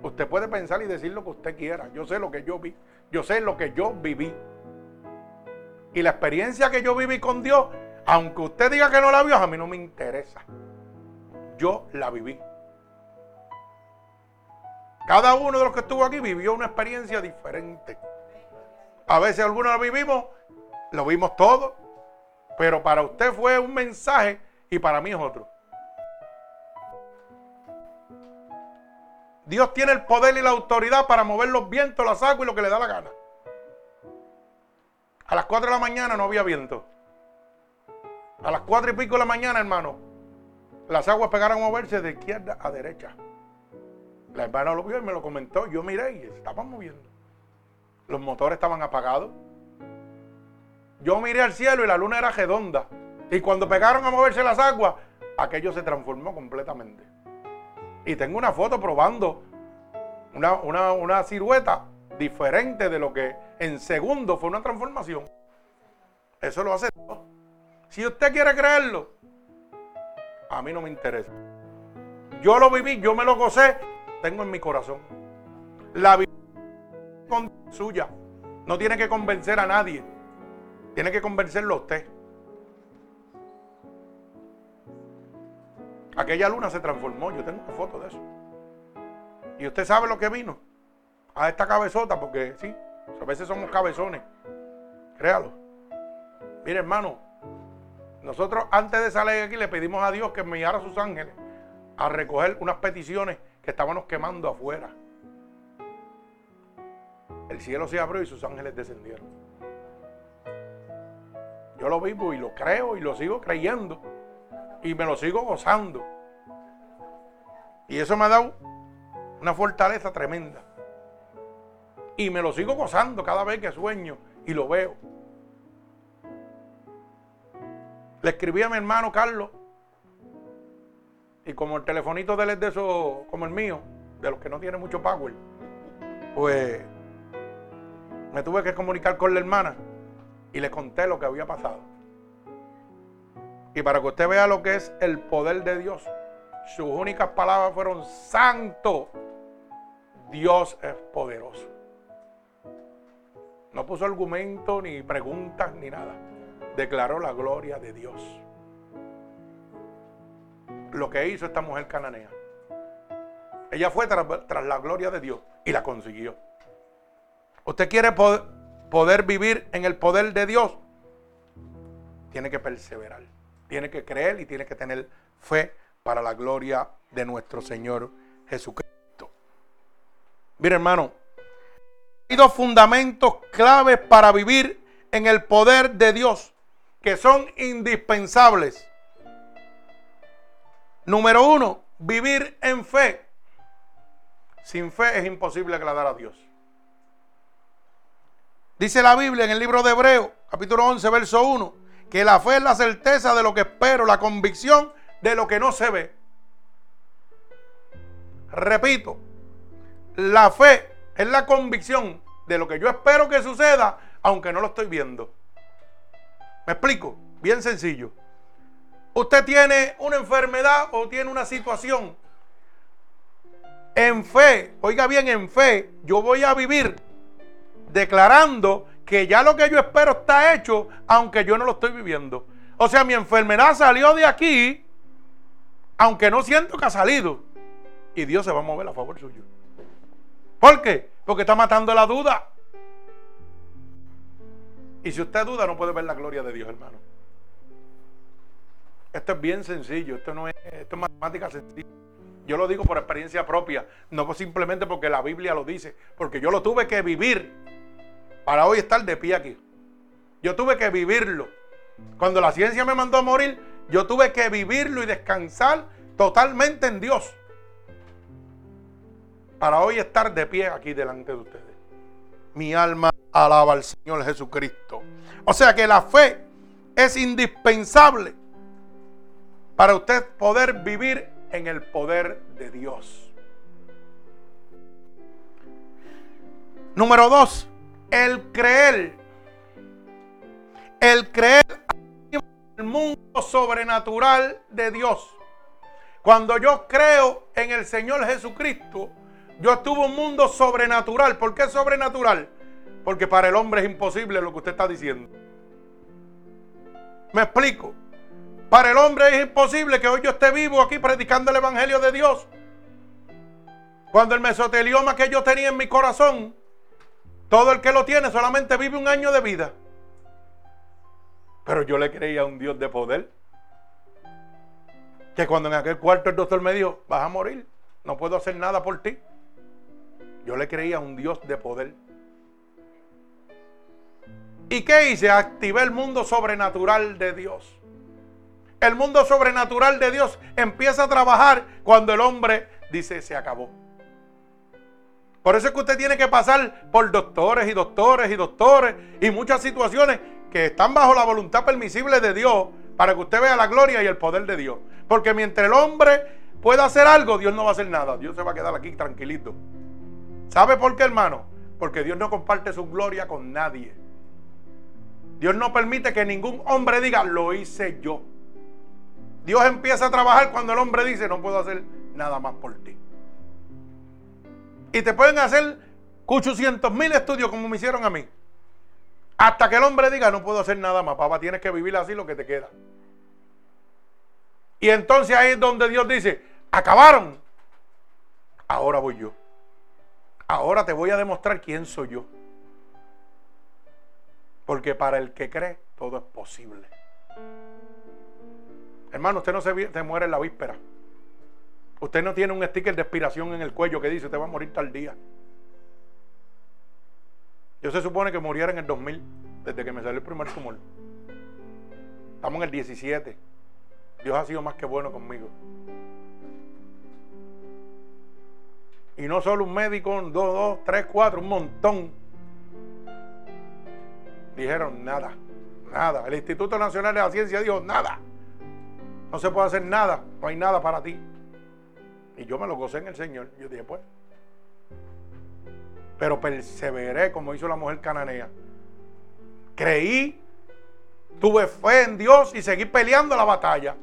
Usted puede pensar y decir lo que usted quiera. Yo sé lo que yo vi. Yo sé lo que yo viví. Y la experiencia que yo viví con Dios, aunque usted diga que no la vio, a mí no me interesa. Yo la viví. Cada uno de los que estuvo aquí vivió una experiencia diferente. A veces algunos lo vivimos, lo vimos todo, pero para usted fue un mensaje y para mí es otro. Dios tiene el poder y la autoridad para mover los vientos, las aguas y lo que le da la gana. A las 4 de la mañana no había viento. A las 4 y pico de la mañana, hermano, las aguas pegaron a moverse de izquierda a derecha. La hermana lo vio y me lo comentó. Yo miré y estaban moviendo. Los motores estaban apagados. Yo miré al cielo y la luna era redonda. Y cuando pegaron a moverse las aguas, aquello se transformó completamente. Y tengo una foto probando una, una silueta diferente de lo que en segundo fue una transformación. Eso lo hace todo. Si usted quiere creerlo, a mí no me interesa. Yo lo viví, yo me lo gocé, tengo en mi corazón. La vida con suya. No tiene que convencer a nadie. Tiene que convencerlo a usted. Aquella luna se transformó. Yo tengo una foto de eso. Y usted sabe lo que vino a esta cabezota, porque sí, a veces somos cabezones. Créalo. Mire, hermano, nosotros antes de salir aquí le pedimos a Dios que enviara a sus ángeles a recoger unas peticiones que estábamos quemando afuera. El cielo se abrió y sus ángeles descendieron. Yo lo vivo y lo creo y lo sigo creyendo. Y me lo sigo gozando. Y eso me ha dado una fortaleza tremenda. Y me lo sigo gozando cada vez que sueño y lo veo. Le escribí a mi hermano Carlos. Y como el telefonito de él es de esos, como el mío, de los que no tiene mucho power, pues me tuve que comunicar con la hermana y le conté lo que había pasado. Y para que usted vea lo que es el poder de Dios, sus únicas palabras fueron, santo, Dios es poderoso. No puso argumento, ni preguntas, ni nada. Declaró la gloria de Dios. Lo que hizo esta mujer cananea. Ella fue tras, la gloria de Dios y la consiguió. ¿Usted quiere poder, poder vivir en el poder de Dios? Tiene que perseverar. Tiene que creer y tiene que tener fe para la gloria de nuestro Señor Jesucristo. Mira, hermano, hay dos fundamentos claves para vivir en el poder de Dios que son indispensables. Número uno, vivir en fe. Sin fe es imposible agradar a Dios. Dice la Biblia en el libro de Hebreo, capítulo 11, verso 1, que la fe es la certeza de lo que espero, la convicción de lo que no se ve. Repito, la fe es la convicción de lo que yo espero que suceda, aunque no lo estoy viendo. ¿Me explico? Bien sencillo. Usted tiene una enfermedad o tiene una situación. En fe, oiga bien, en fe, yo voy a vivir declarando que ya lo que yo espero está hecho, aunque yo no lo estoy viviendo. O sea, mi enfermedad salió de aquí, aunque no siento que ha salido. Y Dios se va a mover a favor suyo. ¿Por qué? Porque está matando la duda. Y si usted duda, no puede ver la gloria de Dios, hermano. Esto es bien sencillo, esto no es, esto es matemática sencilla. Yo lo digo por experiencia propia, no simplemente porque la Biblia lo dice, porque yo lo tuve que vivir para hoy estar de pie aquí. Yo tuve que vivirlo. Cuando la ciencia me mandó a morir, yo tuve que vivirlo y descansar totalmente en Dios. Para hoy estar de pie aquí delante de ustedes. Mi alma alaba al Señor Jesucristo. O sea que la fe es indispensable para usted poder vivir en el poder de Dios. Número dos, el creer. El creer el mundo sobrenatural de Dios. Cuando yo creo en el Señor Jesucristo, yo estuve un mundo sobrenatural. ¿Por qué sobrenatural? Porque para el hombre es imposible lo que usted está diciendo. Me explico. Para el hombre es imposible que hoy yo esté vivo aquí predicando el Evangelio de Dios. Cuando el mesotelioma que yo tenía en mi corazón, todo el que lo tiene solamente vive un año de vida. Pero yo le creía a un Dios de poder. Que cuando en aquel cuarto el doctor me dijo, vas a morir, no puedo hacer nada por ti. Yo le creía a un Dios de poder. ¿Y qué hice? Activé el mundo sobrenatural de Dios. El mundo sobrenatural de Dios empieza a trabajar cuando el hombre dice se acabó. Por eso es que usted tiene que pasar por doctores y doctores y doctores y muchas situaciones que están bajo la voluntad permisible de Dios para que usted vea la gloria y el poder de Dios. Porque mientras el hombre pueda hacer algo, Dios no va a hacer nada. Dios se va a quedar aquí tranquilito. ¿Sabe por qué, hermano? Porque Dios no comparte su gloria con nadie. Dios no permite que ningún hombre diga, lo hice yo. Dios empieza a trabajar cuando el hombre dice, no puedo hacer nada más por ti. Y te pueden hacer 800 mil estudios como me hicieron a mí. Hasta que el hombre diga, no puedo hacer nada más, papá, tienes que vivir así lo que te queda. Y entonces ahí es donde Dios dice, acabaron. Ahora voy yo. Ahora te voy a demostrar quién soy yo. Porque para el que cree, todo es posible. Hermano, usted no se, muere en la víspera. Usted no tiene un sticker de expiración en el cuello que dice, te va a morir tal día. Yo se supone que muriera en el 2000, desde que me salió el primer tumor. Estamos en el 17. Dios ha sido más que bueno conmigo. Y no solo un médico, dos, dos, tres, cuatro, un montón Dijeron nada, nada. El Instituto Nacional de la Ciencia dijo nada. No se puede hacer nada, no hay nada para ti. Y yo me lo gocé en el Señor. Yo dije, pues. Pero perseveré como hizo la mujer cananea. Creí, tuve fe en Dios y seguí peleando la batalla.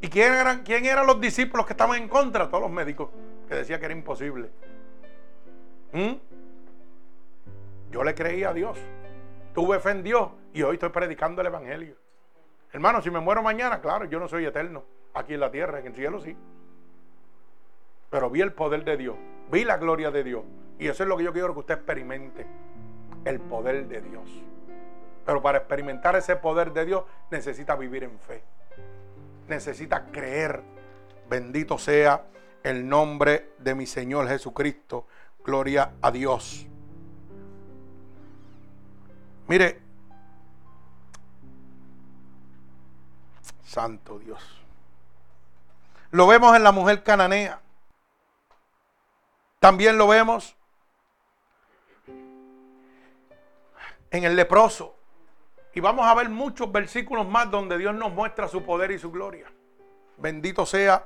¿Y quién eran, quién eran los discípulos que estaban en contra? Todos los médicos que decían que era imposible. ¿Mm? Yo le creí a Dios. Tuve fe en Dios y hoy estoy predicando el Evangelio. Hermano, si me muero mañana, claro, yo no soy eterno. Aquí en la tierra, en el cielo sí. Pero vi el poder de Dios, vi la gloria de Dios. Y eso es lo que yo quiero que usted experimente. El poder de Dios. Pero para experimentar ese poder de Dios necesita vivir en fe. Necesita creer. Bendito sea el nombre de mi Señor Jesucristo. Gloria a Dios. Mire, Santo Dios. Lo vemos en la mujer cananea. También lo vemos en el leproso. Y vamos a ver muchos versículos más donde Dios nos muestra su poder y su gloria. Bendito sea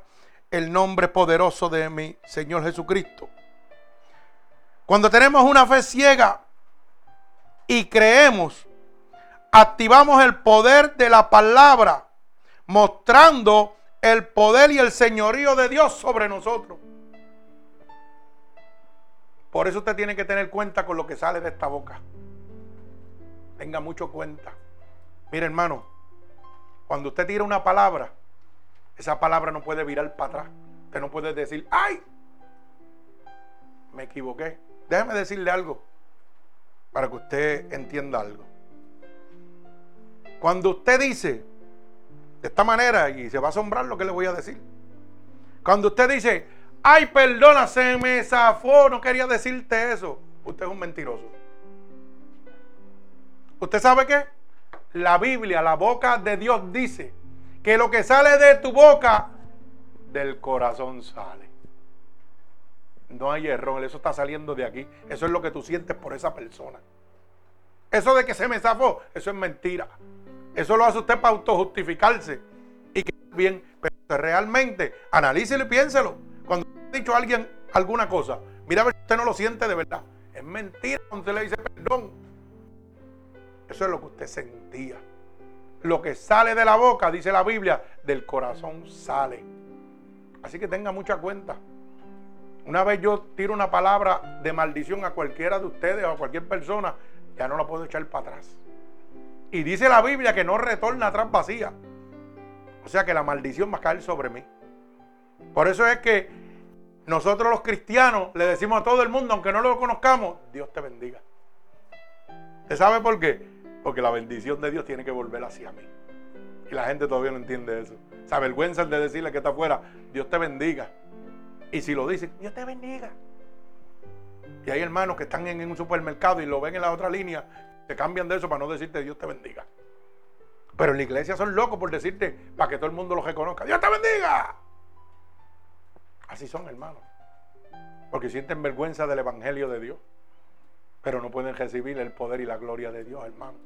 el nombre poderoso de mi Señor Jesucristo. Cuando tenemos una fe ciega y creemos, activamos el poder de la palabra, mostrando el poder y el señorío de Dios sobre nosotros. Por eso usted tiene que tener cuenta con lo que sale de esta boca. Tenga mucho cuenta. Mire, hermano, cuando usted tira una palabra, esa palabra no puede virar para atrás. Usted no puede decir, ¡ay! Me equivoqué. Déjeme decirle algo para que usted entienda algo. Cuando usted dice de esta manera, y se va a asombrar lo que le voy a decir. Cuando usted dice, ay, perdona, se me zafó, no quería decirte eso. Usted es un mentiroso. ¿Usted sabe qué? La Biblia, la boca de Dios dice que lo que sale de tu boca, del corazón sale. No hay error, eso está saliendo de aquí. Eso es lo que tú sientes por esa persona. Eso de que se me zafó, eso es mentira. Eso lo hace usted para autojustificarse. Y que bien, pero realmente analícelo y piénselo. Cuando ha dicho a alguien alguna cosa, mira a ver si usted no lo siente de verdad. Es mentira cuando usted le dice perdón. Eso es lo que usted sentía. Lo que sale de la boca, dice la Biblia, del corazón sale. Así que tenga mucha cuenta. Una vez yo tiro una palabra de maldición a cualquiera de ustedes o a cualquier persona, ya no la puedo echar para atrás. Y dice la Biblia que no retorna atrás vacía. O sea que la maldición va a caer sobre mí. Por eso es que nosotros los cristianos le decimos a todo el mundo, aunque no lo conozcamos, Dios te bendiga. ¿Usted sabe por qué? Porque la bendición de Dios tiene que volver hacia mí. Y la gente todavía no entiende eso. Se avergüenza de decirle que está afuera, Dios te bendiga. Y si lo dicen, Dios te bendiga. Y hay hermanos que están en un supermercado y lo ven en la otra línea, se cambian de eso para no decirte Dios te bendiga. Pero en la iglesia son locos por decirte para que todo el mundo lo reconozca. Dios te bendiga. Así son hermanos. Porque sienten vergüenza del Evangelio de Dios pero no pueden recibir el poder y la gloria de Dios, hermano.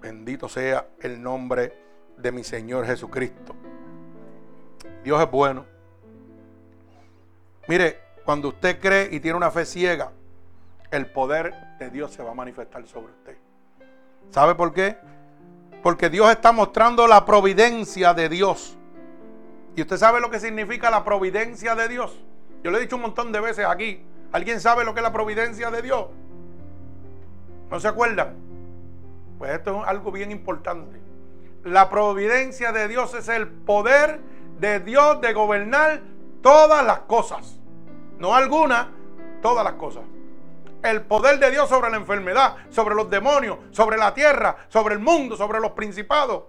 Bendito sea el nombre de mi Señor Jesucristo. Dios es bueno. Mire, cuando usted cree y tiene una fe ciega, el poder de Dios se va a manifestar sobre usted. ¿Sabe por qué? Porque Dios está mostrando la providencia de Dios. ¿Y usted sabe lo que significa la providencia de Dios? Yo le he dicho un montón de veces aquí. ¿Alguien sabe lo que es la providencia de Dios? ¿No se acuerdan? Pues esto es algo bien importante. La providencia de Dios es el poder de Dios de gobernar todas las cosas. No algunas, todas las cosas. El poder de Dios sobre la enfermedad, sobre los demonios, sobre la tierra, sobre el mundo, sobre los principados.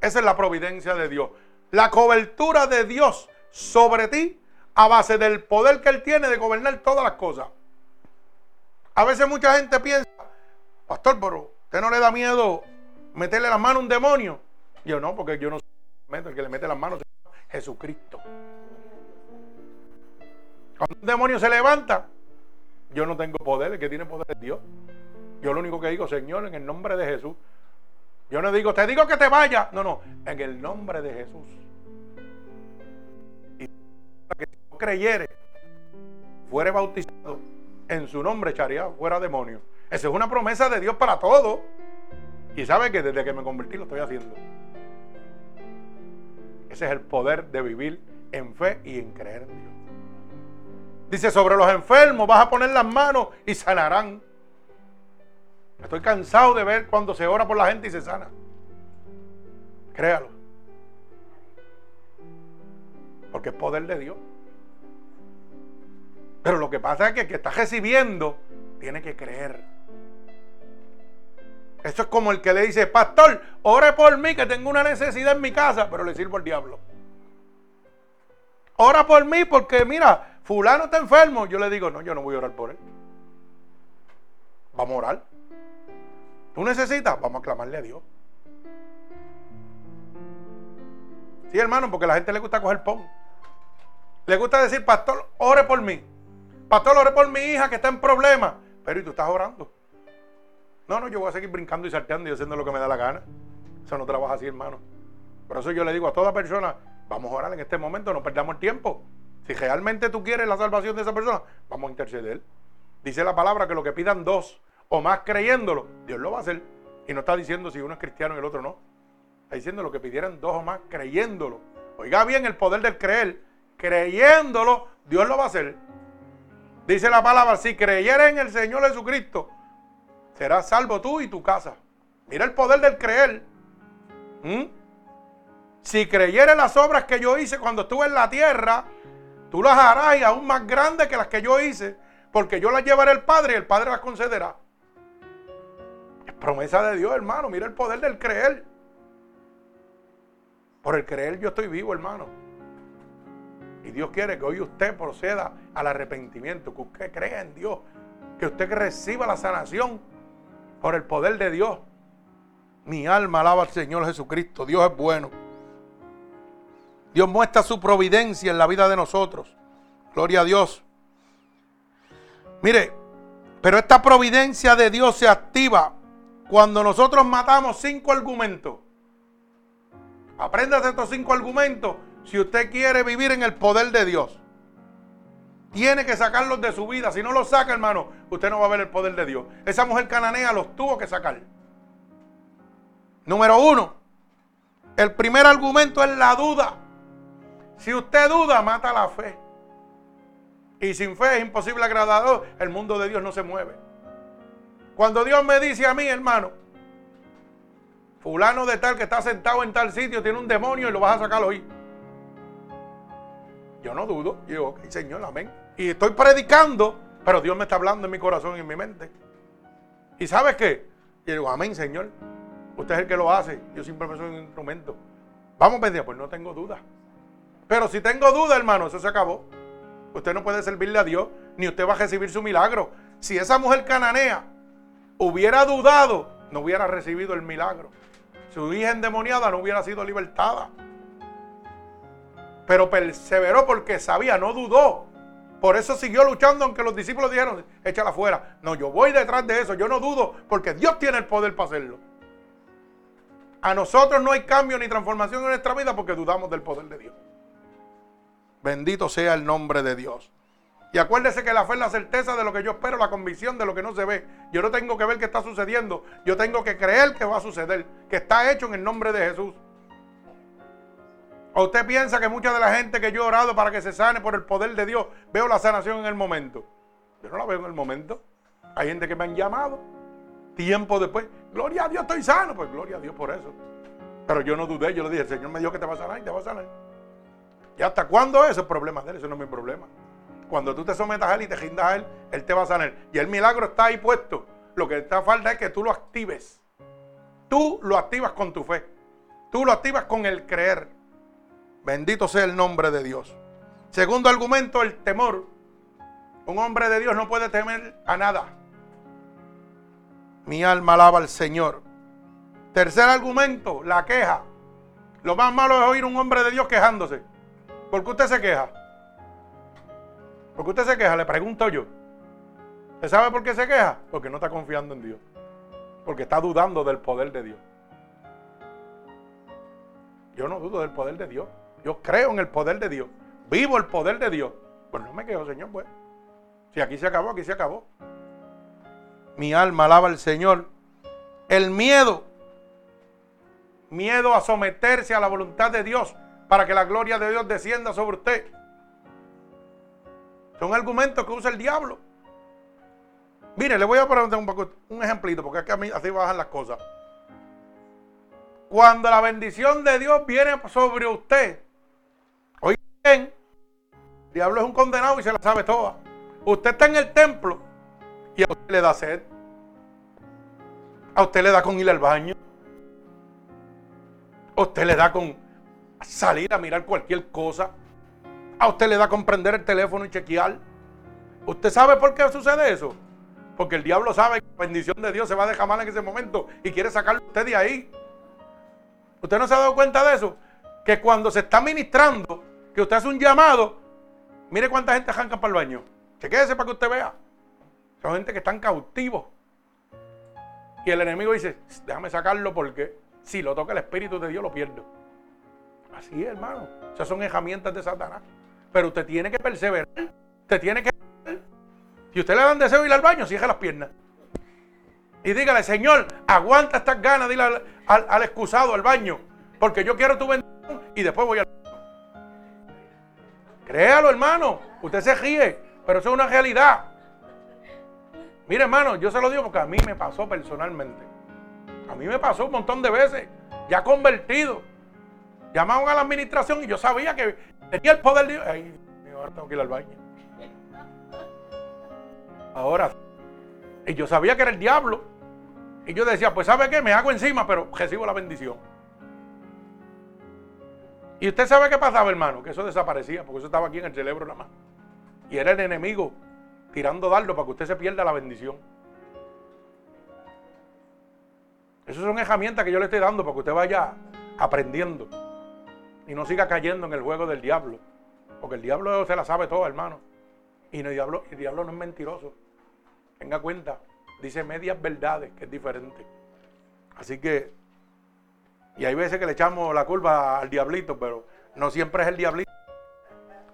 Esa es la providencia de Dios. La cobertura de Dios sobre ti a base del poder que Él tiene de gobernar todas las cosas. A veces mucha gente piensa, pastor, pero ¿usted no le da miedo meterle las manos a un demonio? Yo no, porque yo no soy el que le mete las manos es Jesucristo. Cuando un demonio se levanta, yo no tengo poder, el que tiene poder es Dios. Yo lo único que digo, Señor, en el nombre de Jesús. Yo no digo, te digo que te vaya. No, no, en el nombre de Jesús. Y que creyere, fuere bautizado, en su nombre echaría fuera demonios. Esa es una promesa de Dios para todos. Y sabe que desde que me convertí lo estoy haciendo. Ese es el poder de vivir en fe y en creer en Dios. Dice, sobre los enfermos vas a poner las manos y sanarán. Estoy cansado de ver cuando se ora por la gente y se sana. Créalo. Porque es poder de Dios. Pero lo que pasa es que el que está recibiendo tiene que creer. Eso es como el que le dice, pastor, ore por mí que tengo una necesidad en mi casa, pero le sirvo al diablo. ora por mí porque mira, fulano está enfermo. Yo le digo, no, yo no voy a orar por él. Vamos a orar. ¿Tú necesitas? Vamos a clamarle a Dios. Sí, hermano, porque a la gente le gusta coger pon. Le gusta decir, pastor, ore por mí. Pastor, ore por mi hija que está en problemas. Pero ¿y tú estás orando? No, no, yo voy a seguir brincando y salteando y haciendo lo que me da la gana. Eso no trabaja así, hermano. Por eso yo le digo a toda persona, vamos a orar en este momento, no perdamos el tiempo. Si realmente tú quieres la salvación de esa persona, vamos a interceder. Dice la palabra que lo que pidan dos o más creyéndolo, Dios lo va a hacer. Y no está diciendo si uno es cristiano y el otro no. Está diciendo lo que pidieran dos o más creyéndolo. Oiga bien el poder del creer. Creyéndolo, Dios lo va a hacer. Dice la palabra, si creyeres en el Señor Jesucristo, serás salvo tú y tu casa. Mira el poder del creer. ¿Mm? Si creyeres las obras que yo hice cuando estuve en la tierra, tú las harás y aún más grandes que las que yo hice, porque yo las llevaré al Padre y el Padre las concederá. Es promesa de Dios, hermano. Mira el poder del creer. Por el creer yo estoy vivo, hermano. Y Dios quiere que hoy usted proceda al arrepentimiento, que usted crea en Dios, que usted reciba la sanación por el poder de Dios. Mi alma alaba al Señor Jesucristo. Dios es bueno. Dios muestra su providencia en la vida de nosotros. Gloria a Dios. Mire, pero esta providencia de Dios se activa cuando nosotros matamos cinco argumentos. Apréndase estos cinco argumentos si usted quiere vivir en el poder de Dios. Tiene que sacarlos de su vida. Si no los saca, hermano, usted no va a ver el poder de Dios. Esa mujer cananea los tuvo que sacar. Número uno, el primer argumento es la duda. Si usted duda, mata la fe. Y sin fe es imposible agradar El mundo de Dios no se mueve. Cuando Dios me dice a mí, hermano, fulano de tal que está sentado en tal sitio tiene un demonio y lo vas a sacar hoy. Yo no dudo. Yo digo, ok, Señor, amén. Y estoy predicando, pero Dios me está hablando en mi corazón y en mi mente. ¿Y sabes qué? Y digo, amén, Señor. Usted es el que lo hace. Yo simplemente soy un instrumento. Vamos a pedir, pues no tengo duda. Pero si tengo duda, hermano, eso se acabó. Usted no puede servirle a Dios, ni usted va a recibir su milagro. Si esa mujer cananea hubiera dudado, no hubiera recibido el milagro. Su hija endemoniada no hubiera sido libertada. Pero perseveró porque sabía, no dudó. Por eso siguió luchando, aunque los discípulos dijeron, échala fuera. No, yo voy detrás de eso, yo no dudo, porque Dios tiene el poder para hacerlo. A nosotros no hay cambio ni transformación en nuestra vida porque dudamos del poder de Dios. Bendito sea el nombre de Dios. Y acuérdese que la fe es la certeza de lo que yo espero, la convicción de lo que no se ve. Yo no tengo que ver qué está sucediendo. Yo tengo que creer que va a suceder, que está hecho en el nombre de Jesús. ¿O usted piensa que mucha de la gente que yo he orado para que se sane por el poder de Dios, veo la sanación en el momento? Yo no la veo en el momento. Hay gente que me han llamado tiempo después. Gloria a Dios, estoy sano. Pues gloria a Dios por eso. Pero yo no dudé, yo le dije, el Señor me dijo que te va a sanar y te va a sanar. ¿Y hasta cuándo es? Ese problema de él, eso no es mi problema. Cuando tú te sometas a Él y te rindas a Él, Él te va a sanar. Y el milagro está ahí puesto. Lo que te falta es que tú lo actives. Tú lo activas con tu fe. Tú lo activas con el creer. Bendito sea el nombre de Dios. Segundo argumento, el temor. Un hombre de Dios no puede temer a nada. Mi alma alaba al Señor. Tercer argumento, la queja. Lo más malo es oír un hombre de Dios quejándose. ¿Por qué usted se queja? ¿Por qué usted se queja? Le pregunto yo. ¿Usted sabe por qué se queja? Porque no está confiando en Dios. Porque está dudando del poder de Dios. Yo no dudo del poder de Dios. Yo creo en el poder de Dios. Vivo el poder de Dios. Pues no me quejo, Señor, pues. Si aquí se acabó, aquí se acabó. Mi alma alaba al Señor. El miedo. Miedo a someterse a la voluntad de Dios para que la gloria de Dios descienda sobre usted. Son argumentos que usa el diablo. Mire, le voy a poner un, un ejemplito, porque es que a mí así bajan las cosas. Cuando la bendición de Dios viene sobre usted, oiga bien, el diablo es un condenado y se la sabe toda. Usted está en el templo y a usted le da sed. A usted le da con ir al baño. A usted le da con salir a mirar cualquier cosa. A usted le da a comprender el teléfono y chequear. ¿Usted sabe por qué sucede eso? Porque el diablo sabe que la bendición de Dios se va a dejar mal en ese momento y quiere sacarlo usted de ahí. ¿Usted no se ha dado cuenta de eso? Que cuando se está ministrando, que usted hace un llamado, mire cuánta gente arranca para el baño. Chequéese para que usted vea. Son gente que están cautivos. Y el enemigo dice, déjame sacarlo porque si lo toca el Espíritu de Dios lo pierdo. Así es, hermano. Esas son herramientas de Satanás. Pero usted tiene que perseverar. Usted tiene que... Si usted le dan deseo ir al baño, cierre las piernas. Y dígale, Señor, aguanta estas ganas de ir al, excusado, al baño. Porque yo quiero tu bendición y después voy al baño. Créalo, hermano. Usted se ríe, pero eso es una realidad. Mire, hermano, yo se lo digo porque a mí me pasó personalmente. A mí me pasó un montón de veces. Ya convertido. Llamaban a la administración y yo sabía que tenía el poder de Dios. Ay, ahora tengo que ir al baño. Ahora, y yo sabía que era el diablo. Y yo decía, pues ¿sabe qué? Me hago encima, pero recibo la bendición. Y usted sabe qué pasaba, hermano, que eso desaparecía, porque eso estaba aquí en el cerebro nada más. Y era el enemigo tirando dardo para que usted se pierda la bendición. Esas son herramientas que yo le estoy dando para que usted vaya aprendiendo y no siga cayendo en el juego del diablo. Porque el diablo se la sabe todo, hermano. Y el diablo, el diablo no es mentiroso. Tenga cuenta, dice medias verdades, que es diferente. Así que, y hay veces que le echamos la culpa al diablito, pero no siempre es el diablito.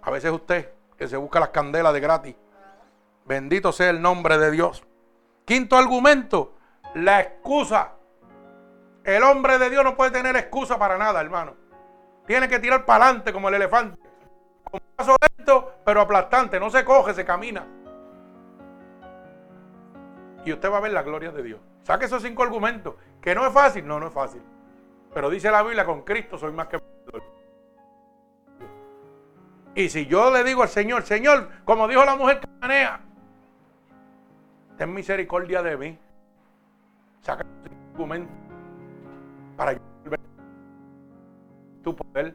A veces usted, que se busca las candelas de gratis. Bendito sea el nombre de Dios. Quinto argumento, la excusa. El hombre de Dios no puede tener excusa para nada, hermano. Tiene que tirar para adelante como el elefante. Con paso lento, pero aplastante. No se coge, se camina. Y usted va a ver la gloria de Dios. Saque esos cinco argumentos. Que no es fácil. No, no es fácil. Pero dice la Biblia, con Cristo soy más que Y si yo le digo al Señor, Señor, como dijo la mujer cananea, ten misericordia de mí. Saca esos argumentos para yo tu poder,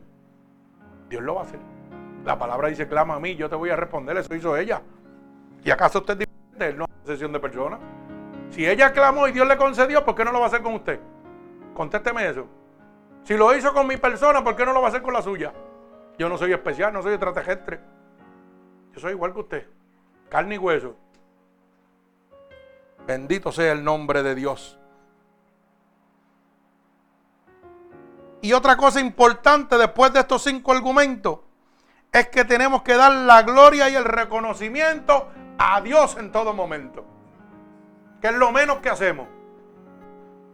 Dios lo va a hacer. La palabra dice, clama a mí, yo te voy a responder, eso hizo ella. ¿Y acaso usted es diferente? no es sesión de personas. Si ella clamó y Dios le concedió, ¿por qué no lo va a hacer con usted? Contésteme eso. Si lo hizo con mi persona, ¿por qué no lo va a hacer con la suya? Yo no soy especial, no soy extraterrestre. Yo soy igual que usted. Carne y hueso. Bendito sea el nombre de Dios. Y otra cosa importante después de estos cinco argumentos es que tenemos que dar la gloria y el reconocimiento a Dios en todo momento. Que es lo menos que hacemos.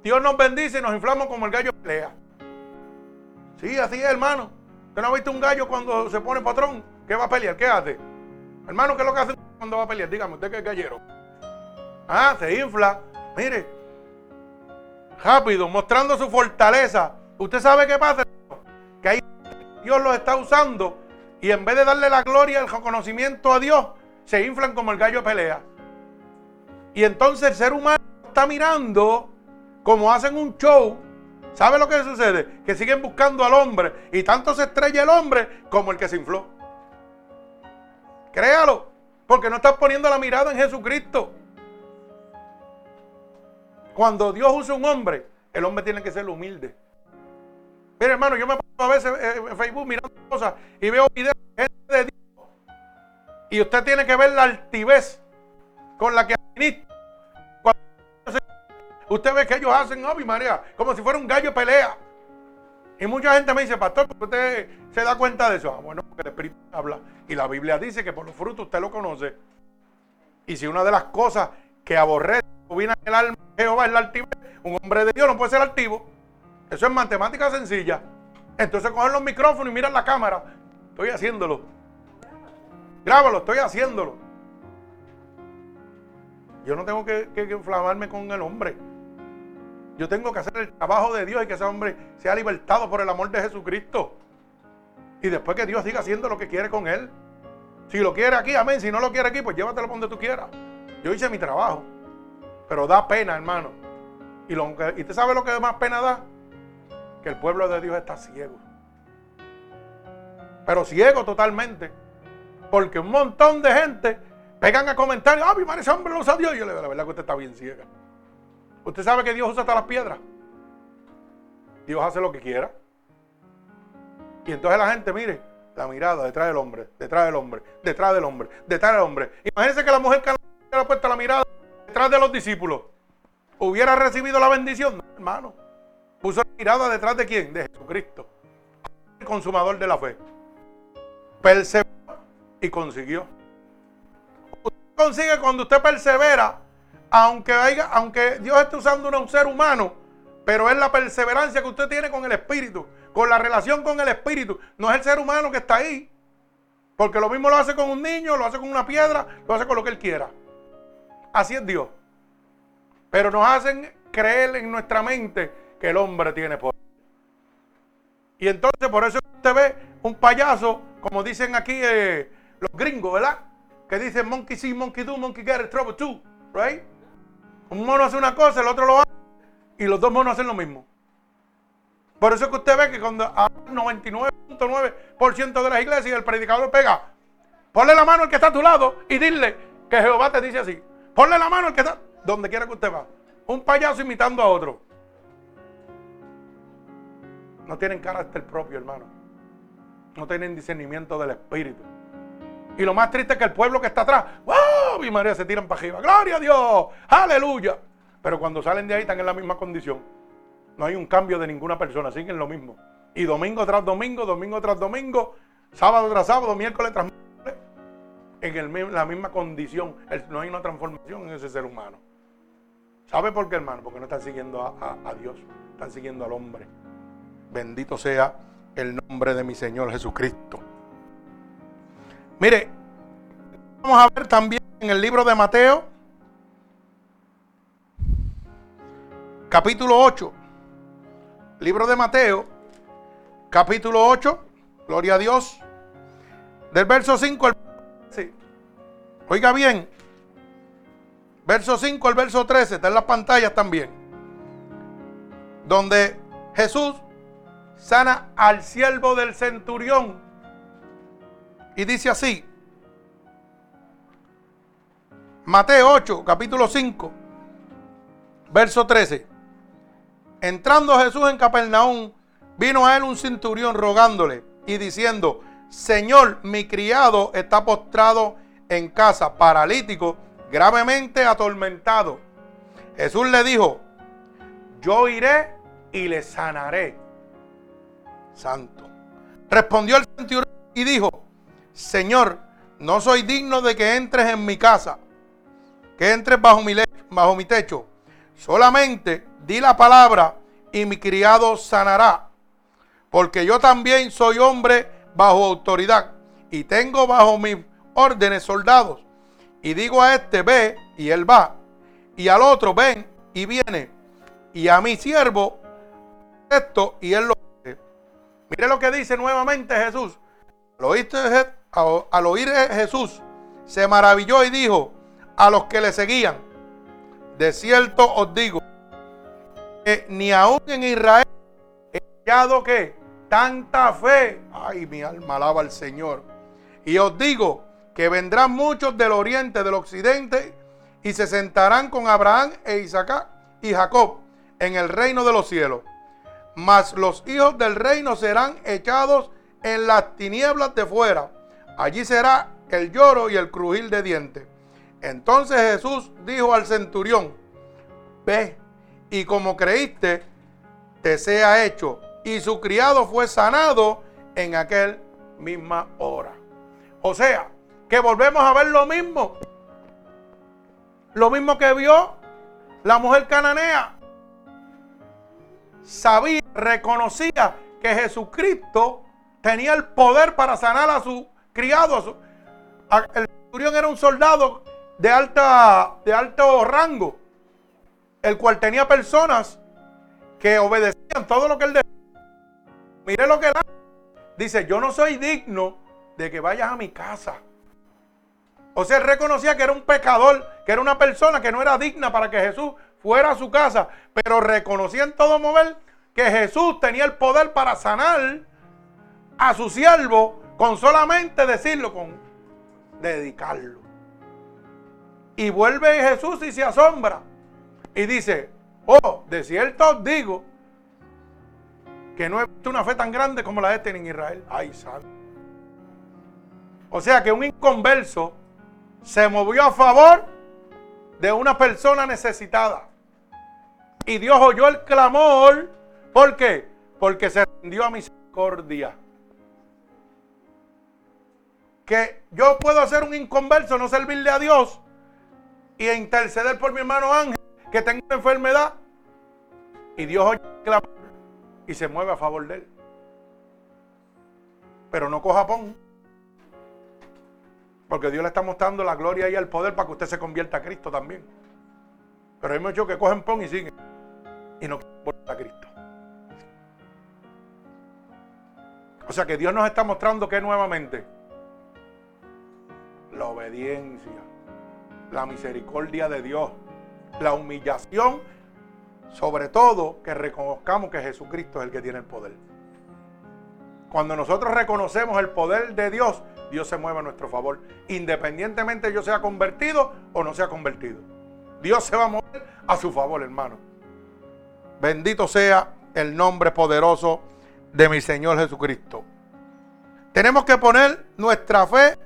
Dios nos bendice y nos inflamos como el gallo pelea. Sí, así es, hermano. ¿Usted no ha visto un gallo cuando se pone patrón? ¿Qué va a pelear? ¿Qué hace? Hermano, ¿qué es lo que hace cuando va a pelear? Dígame, usted que es gallero. Ah, se infla. Mire, rápido, mostrando su fortaleza ¿Usted sabe qué pasa? Que ahí Dios los está usando y en vez de darle la gloria, el reconocimiento a Dios, se inflan como el gallo pelea. Y entonces el ser humano está mirando como hacen un show. ¿Sabe lo que sucede? Que siguen buscando al hombre y tanto se estrella el hombre como el que se infló. Créalo, porque no estás poniendo la mirada en Jesucristo. Cuando Dios usa un hombre, el hombre tiene que ser humilde. Mire, hermano, yo me pongo a veces en Facebook mirando cosas y veo videos de gente de Dios. Y usted tiene que ver la altivez con la que administra. Usted ve que ellos hacen, oh, María, como si fuera un gallo pelea. Y mucha gente me dice, pastor, ¿por usted se da cuenta de eso? Ah, bueno, porque el Espíritu habla. Y la Biblia dice que por los frutos usted lo conoce. Y si una de las cosas que aborrece viene el alma de Jehová es la altivez, un hombre de Dios no puede ser altivo. Eso es matemática sencilla. Entonces cogen los micrófonos y miran la cámara. Estoy haciéndolo. Grábalo, estoy haciéndolo. Yo no tengo que, inflamarme con el hombre. Yo tengo que hacer el trabajo de Dios y que ese hombre sea libertado por el amor de Jesucristo. Y después que Dios siga haciendo lo que quiere con él. Si lo quiere aquí, amén. Si no lo quiere aquí, pues llévatelo donde tú quieras. Yo hice mi trabajo. Pero da pena, hermano. Y, lo, y usted sabe lo que más pena da el pueblo de Dios está ciego. Pero ciego totalmente. Porque un montón de gente pegan a comentarios, ah, mi madre ese hombre lo usa Dios. Y yo le digo, la verdad que usted está bien ciega. Usted sabe que Dios usa hasta las piedras. Dios hace lo que quiera. Y entonces la gente, mire, la mirada detrás del hombre, detrás del hombre, detrás del hombre, detrás del hombre. Imagínense que la mujer que hubiera puesto la mirada detrás de los discípulos hubiera recibido la bendición. hermano, puso la mirada detrás de quién? De Jesucristo, el consumador de la fe. Perseveró y consiguió. Usted consigue cuando usted persevera, aunque, haya, aunque Dios esté usando un ser humano, pero es la perseverancia que usted tiene con el Espíritu, con la relación con el Espíritu. No es el ser humano que está ahí. Porque lo mismo lo hace con un niño, lo hace con una piedra, lo hace con lo que él quiera. Así es Dios. Pero nos hacen creer en nuestra mente que el hombre tiene poder. Y entonces por eso usted ve un payaso, como dicen aquí eh, los gringos, ¿verdad? Que dicen monkey see, monkey do, monkey get trouble too, right? Un mono hace una cosa, el otro lo hace y los dos monos hacen lo mismo. Por eso es que usted ve que cuando a 99.9% de las iglesias el predicador pega, ponle la mano al que está a tu lado y dile que Jehová te dice así. Ponle la mano al que está donde quiera que usted va. Un payaso imitando a otro. No tienen carácter propio, hermano. No tienen discernimiento del Espíritu. Y lo más triste es que el pueblo que está atrás, ¡wow! Mi María se tiran para arriba. ¡Gloria a Dios! ¡Aleluya! Pero cuando salen de ahí están en la misma condición. No hay un cambio de ninguna persona, siguen lo mismo. Y domingo tras domingo, domingo tras domingo, sábado tras sábado, miércoles tras miércoles, en la misma condición. no hay una transformación en ese ser humano. ¿Sabe por qué, hermano? Porque no están siguiendo a, Dios, están siguiendo al hombre. Bendito sea el nombre de mi Señor Jesucristo. Mire, vamos a ver también en el libro de Mateo, capítulo 8. Libro de Mateo, capítulo 8. Gloria a Dios. Del verso 5 al... Sí. Oiga bien. Verso 5 al verso 13. Está en las pantallas también. Donde Jesús sana al siervo del centurión. Y dice así. Mateo 8, capítulo 5, verso 13. Entrando Jesús en Capernaum, vino a él un centurión rogándole y diciendo, Señor, mi criado está postrado en casa, paralítico, gravemente atormentado. Jesús le dijo, yo iré y le sanaré. Santo. Respondió el centurión y dijo, Señor, no soy digno de que entres en mi casa, que entres bajo mi, bajo mi techo. Solamente di la palabra y mi criado sanará. Porque yo también soy hombre bajo autoridad y tengo bajo mis órdenes soldados. Y digo a este, ve, y él va. Y al otro, ven, y viene. Y a mi siervo, esto, y él lo. Mire lo que dice nuevamente Jesús. al oír Jesús, se maravilló y dijo a los que le seguían, de cierto os digo, que ni aún en Israel he hallado que tanta fe. Ay, mi alma alaba al Señor. Y os digo que vendrán muchos del oriente, del occidente, y se sentarán con Abraham e Isaac y Jacob en el reino de los cielos. Mas los hijos del reino serán echados en las tinieblas de fuera. Allí será el lloro y el crujir de dientes. Entonces Jesús dijo al centurión, ve y como creíste, te sea hecho. Y su criado fue sanado en aquel misma hora. O sea, que volvemos a ver lo mismo. Lo mismo que vio la mujer cananea. Sabía, reconocía que Jesucristo tenía el poder para sanar a su criado. el centurión era un soldado de, alta, de alto rango, el cual tenía personas que obedecían todo lo que él decía. Mire lo que él dice, yo no soy digno de que vayas a mi casa. O sea, él reconocía que era un pecador, que era una persona que no era digna para que Jesús fuera a su casa, pero reconocía en todo momento que Jesús tenía el poder para sanar a su siervo con solamente decirlo, con dedicarlo. Y vuelve Jesús y se asombra. Y dice, oh, de cierto os digo que no he visto una fe tan grande como la de este en Israel. Ay, santo. O sea que un inconverso se movió a favor de una persona necesitada. Y Dios oyó el clamor. ¿Por qué? Porque se rindió a misericordia. Que yo puedo hacer un inconverso, no servirle a Dios y interceder por mi hermano Ángel que tenga una enfermedad. Y Dios oye el clamor y se mueve a favor de él. Pero no coja pon. Porque Dios le está mostrando la gloria y el poder para que usted se convierta a Cristo también. Pero hay muchos que cogen pon y siguen. Y no a Cristo. O sea que Dios nos está mostrando que nuevamente la obediencia, la misericordia de Dios, la humillación, sobre todo que reconozcamos que Jesucristo es el que tiene el poder. Cuando nosotros reconocemos el poder de Dios, Dios se mueve a nuestro favor, independientemente yo sea convertido o no sea convertido. Dios se va a mover a su favor, hermano. Bendito sea el nombre poderoso de mi Señor Jesucristo. Tenemos que poner nuestra fe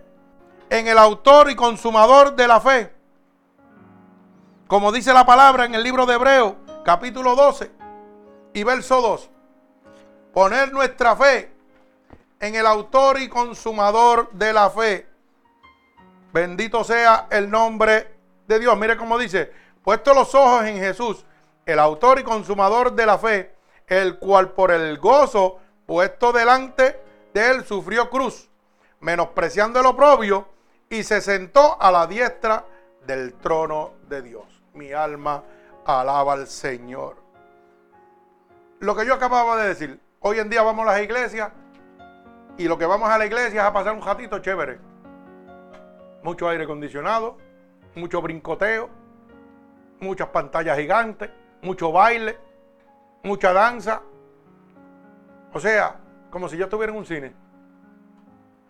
en el autor y consumador de la fe. Como dice la palabra en el libro de Hebreo, capítulo 12 y verso 2. Poner nuestra fe en el autor y consumador de la fe. Bendito sea el nombre de Dios. Mire cómo dice, puesto los ojos en Jesús, el autor y consumador de la fe, el cual por el gozo puesto delante de él sufrió cruz, menospreciando el oprobio, y se sentó a la diestra del trono de Dios. Mi alma alaba al Señor. Lo que yo acababa de decir, hoy en día vamos a las iglesias y lo que vamos a la iglesia es a pasar un ratito chévere. Mucho aire acondicionado, mucho brincoteo, muchas pantallas gigantes, mucho baile, mucha danza. O sea, como si yo estuviera en un cine.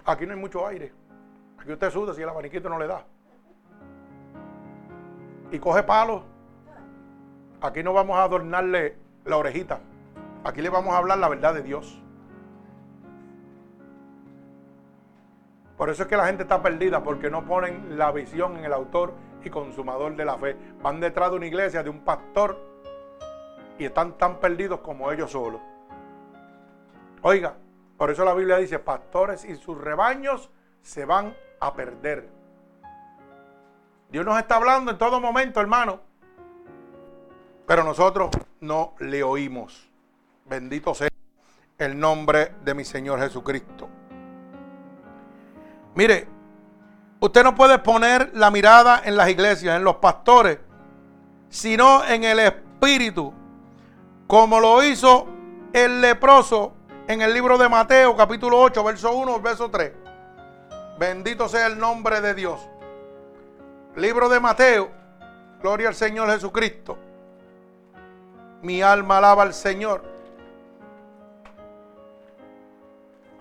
Aquí no hay mucho aire. Aquí usted suda si el abaniquito no le da. Y coge palos. Aquí no vamos a adornarle la orejita. Aquí le vamos a hablar la verdad de Dios. Por eso es que la gente está perdida, porque no ponen la visión en el autor y consumador de la fe. Van detrás de una iglesia, de un pastor, y están tan perdidos como ellos solos. Oiga, por eso la Biblia dice, pastores y sus rebaños se van a perder. Dios nos está hablando en todo momento, hermano. Pero nosotros no le oímos. Bendito sea el nombre de mi Señor Jesucristo. Mire, usted no puede poner la mirada en las iglesias, en los pastores, sino en el Espíritu, como lo hizo el leproso en el libro de Mateo, capítulo 8, verso 1, verso 3. Bendito sea el nombre de Dios. Libro de Mateo, gloria al Señor Jesucristo. Mi alma alaba al Señor.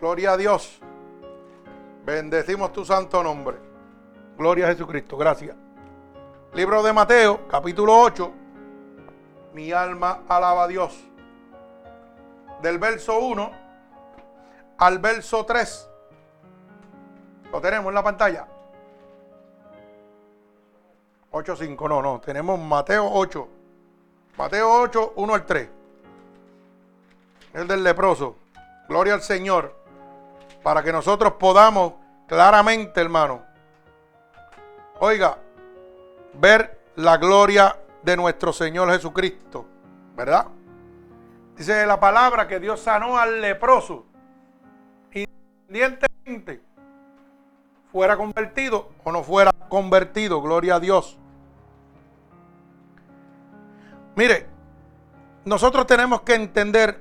Gloria a Dios. Bendecimos tu santo nombre. Gloria a Jesucristo. Gracias. Libro de Mateo, capítulo 8. Mi alma alaba a Dios del verso 1 al verso 3. Lo tenemos en la pantalla. 8.5, no, no, tenemos Mateo 8. Mateo 8, 1 al 3. El del leproso. Gloria al Señor. Para que nosotros podamos claramente, hermano, oiga, ver la gloria de nuestro Señor Jesucristo. ¿Verdad? Dice la palabra que Dios sanó al leproso. Independientemente fuera convertido o no fuera convertido. Gloria a Dios. Mire, nosotros tenemos que entender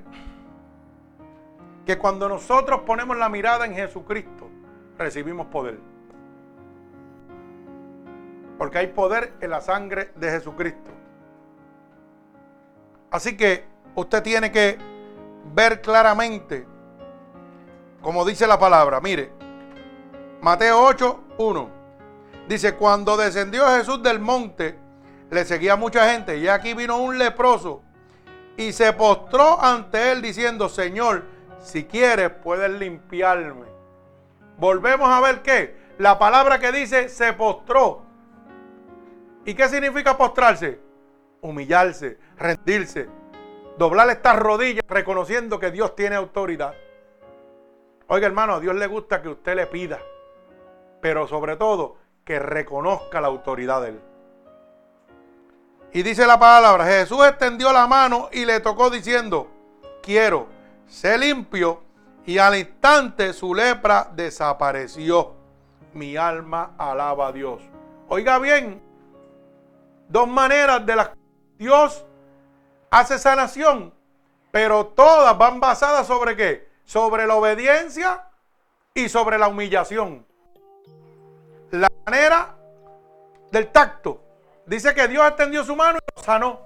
que cuando nosotros ponemos la mirada en Jesucristo, recibimos poder. Porque hay poder en la sangre de Jesucristo. Así que usted tiene que ver claramente, como dice la palabra, mire, Mateo 8, 1. Dice, cuando descendió Jesús del monte, le seguía mucha gente y aquí vino un leproso y se postró ante él diciendo, Señor, si quieres puedes limpiarme. Volvemos a ver qué. La palabra que dice se postró. ¿Y qué significa postrarse? Humillarse, rendirse, doblar estas rodillas reconociendo que Dios tiene autoridad. Oiga hermano, a Dios le gusta que usted le pida, pero sobre todo que reconozca la autoridad de Él. Y dice la palabra, Jesús extendió la mano y le tocó diciendo, quiero, sé limpio. Y al instante su lepra desapareció. Mi alma alaba a Dios. Oiga bien, dos maneras de las que Dios hace sanación, pero todas van basadas sobre qué? Sobre la obediencia y sobre la humillación. La manera del tacto Dice que Dios extendió su mano y lo sanó.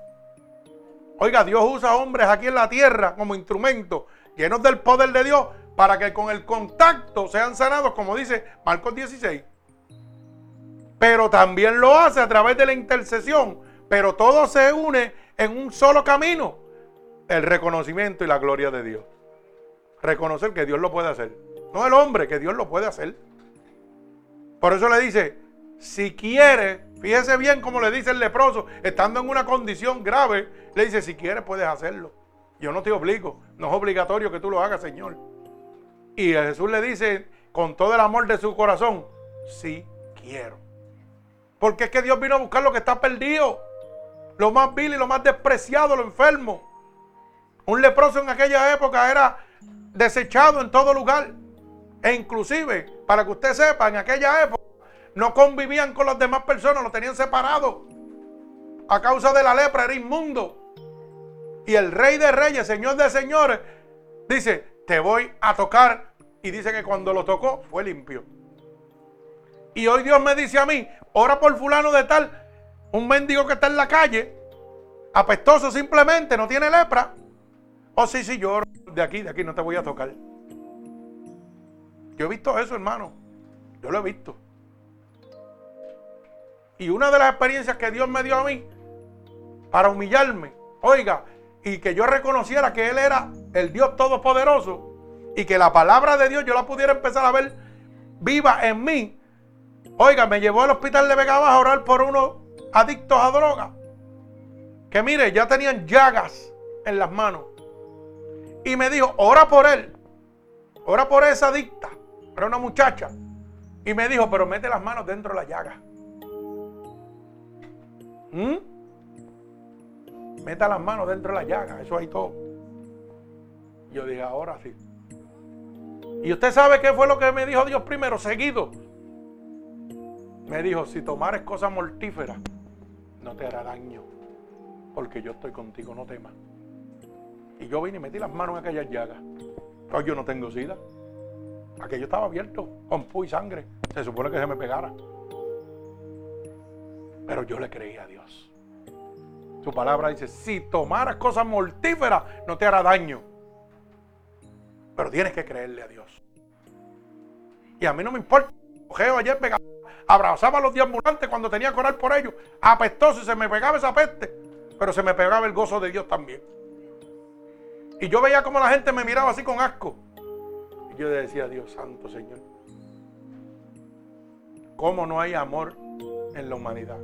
Oiga, Dios usa hombres aquí en la tierra como instrumentos llenos del poder de Dios para que con el contacto sean sanados, como dice Marcos 16. Pero también lo hace a través de la intercesión. Pero todo se une en un solo camino. El reconocimiento y la gloria de Dios. Reconocer que Dios lo puede hacer. No el hombre, que Dios lo puede hacer. Por eso le dice, si quiere, fíjese bien como le dice el leproso, estando en una condición grave, le dice, si quieres puedes hacerlo. Yo no te obligo, no es obligatorio que tú lo hagas, Señor. Y Jesús le dice con todo el amor de su corazón, sí quiero. Porque es que Dios vino a buscar lo que está perdido, lo más vil y lo más despreciado, lo enfermo. Un leproso en aquella época era desechado en todo lugar. E inclusive, para que usted sepa, en aquella época no convivían con las demás personas, lo tenían separado. A causa de la lepra era inmundo. Y el rey de reyes, señor de señores, dice, te voy a tocar. Y dice que cuando lo tocó fue limpio. Y hoy Dios me dice a mí, ora por fulano de tal, un mendigo que está en la calle, apestoso simplemente, no tiene lepra. Oh, sí, sí, yo oro de aquí, de aquí no te voy a tocar. Yo he visto eso, hermano. Yo lo he visto. Y una de las experiencias que Dios me dio a mí para humillarme, oiga, y que yo reconociera que Él era el Dios Todopoderoso y que la palabra de Dios yo la pudiera empezar a ver viva en mí. Oiga, me llevó al hospital de Vega a orar por unos adictos a droga. Que mire, ya tenían llagas en las manos. Y me dijo, ora por él. Ora por esa adicta. Era una muchacha. Y me dijo, pero mete las manos dentro de la llaga. ¿Mm? Meta las manos dentro de la llaga, eso hay todo. Yo dije, ahora sí. Y usted sabe qué fue lo que me dijo Dios primero, seguido. Me dijo, si tomares cosas mortíferas, no te hará daño, porque yo estoy contigo, no temas. Y yo vine y metí las manos en aquellas llagas. Pues yo no tengo sida. Aquello estaba abierto, con pu y sangre. Se supone que se me pegara. Pero yo le creí a Dios. Su palabra dice, si tomaras cosas mortíferas, no te hará daño. Pero tienes que creerle a Dios. Y a mí no me importa. Ojeo ayer pegaba, abrazaba a los diambulantes cuando tenía que orar por ellos. Apestoso y se me pegaba esa peste. Pero se me pegaba el gozo de Dios también. Y yo veía como la gente me miraba así con asco. Y yo decía, Dios santo Señor. ¿Cómo no hay amor en la humanidad.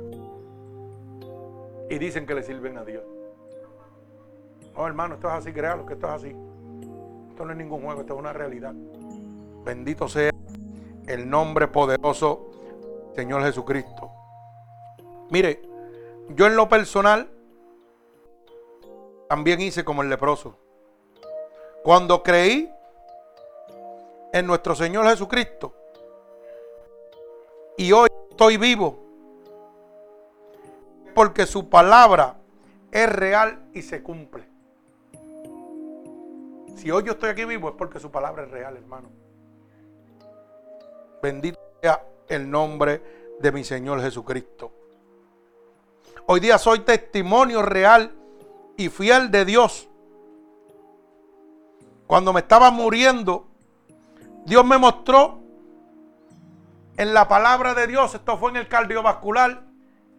Y dicen que le sirven a Dios. No, hermano, esto es así, créalo que esto es así. Esto no es ningún juego, esto es una realidad. Bendito sea el nombre poderoso Señor Jesucristo. Mire, yo en lo personal también hice como el leproso. Cuando creí en nuestro Señor Jesucristo y hoy estoy vivo, porque su palabra es real y se cumple. Si hoy yo estoy aquí vivo es porque su palabra es real, hermano. Bendito sea el nombre de mi Señor Jesucristo. Hoy día soy testimonio real y fiel de Dios. Cuando me estaba muriendo, Dios me mostró en la palabra de Dios. Esto fue en el cardiovascular,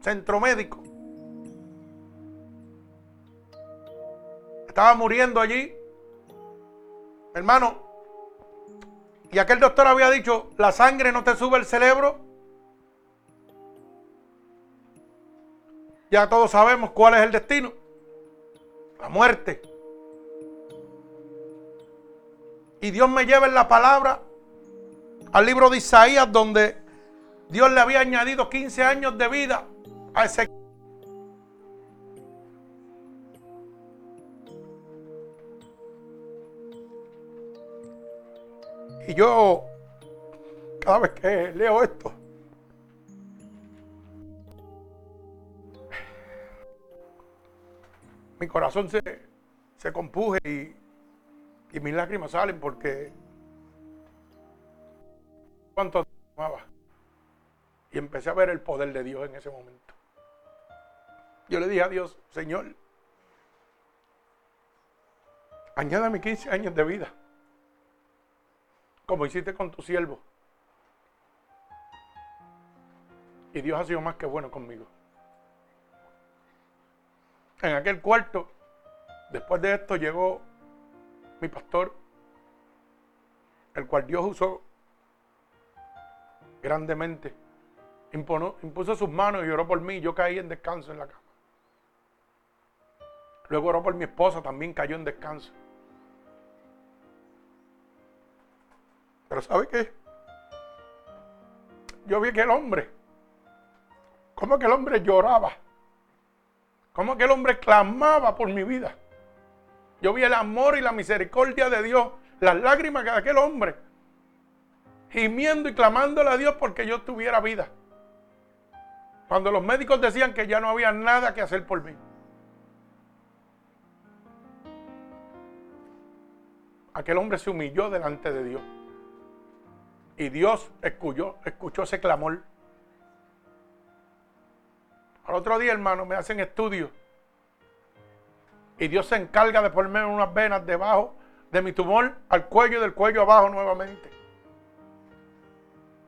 centro médico. Estaba muriendo allí. Hermano, y aquel doctor había dicho, la sangre no te sube el cerebro. Ya todos sabemos cuál es el destino. La muerte. Y Dios me lleva en la palabra al libro de Isaías donde Dios le había añadido 15 años de vida a ese Y yo, cada vez que leo esto, mi corazón se, se compuje y, y mis lágrimas salen porque cuánto amaba. Y empecé a ver el poder de Dios en ese momento. Yo le dije a Dios, Señor, añádame 15 años de vida, como hiciste con tu siervo. Y Dios ha sido más que bueno conmigo. En aquel cuarto, después de esto, llegó mi pastor, el cual Dios usó grandemente. impuso sus manos y oró por mí. Yo caí en descanso en la cama. Luego oró por mi esposa, también cayó en descanso. Pero ¿sabe qué? Yo vi que el hombre, como que el hombre lloraba, como que el hombre clamaba por mi vida. Yo vi el amor y la misericordia de Dios, las lágrimas de aquel hombre gimiendo y clamándole a Dios porque yo tuviera vida. Cuando los médicos decían que ya no había nada que hacer por mí. Aquel hombre se humilló delante de Dios. Y Dios escuchó, escuchó ese clamor. Al otro día, hermano, me hacen estudios. Y Dios se encarga de ponerme unas venas debajo de mi tumor al cuello y del cuello abajo nuevamente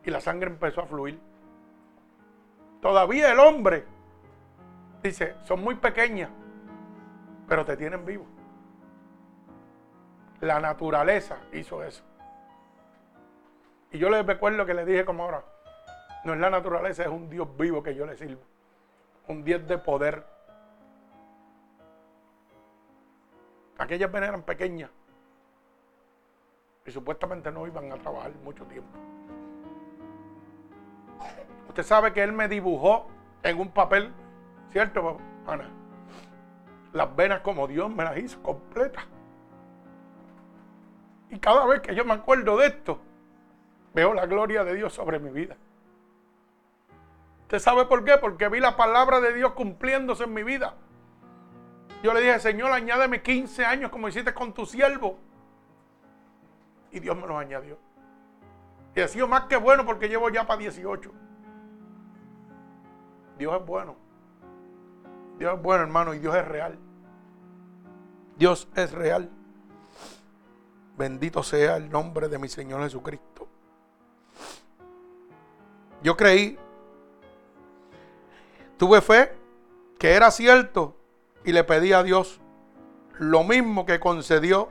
y la sangre empezó a fluir. Todavía el hombre dice, son muy pequeñas, pero te tienen vivo. La naturaleza hizo eso. Y yo les recuerdo que le dije como ahora, no es la naturaleza, es un Dios vivo que yo le sirvo. Un Dios de poder. Aquellas venas eran pequeñas y supuestamente no iban a trabajar mucho tiempo. Usted sabe que él me dibujó en un papel, ¿cierto, Ana? Las venas como Dios me las hizo completas. Y cada vez que yo me acuerdo de esto, veo la gloria de Dios sobre mi vida. ¿Usted sabe por qué? Porque vi la palabra de Dios cumpliéndose en mi vida. Yo le dije, Señor, añádeme 15 años como hiciste con tu siervo. Y Dios me los añadió. Y ha sido más que bueno porque llevo ya para 18. Dios es bueno. Dios es bueno, hermano, y Dios es real. Dios es real. Bendito sea el nombre de mi Señor Jesucristo. Yo creí, tuve fe que era cierto y le pedí a Dios lo mismo que concedió,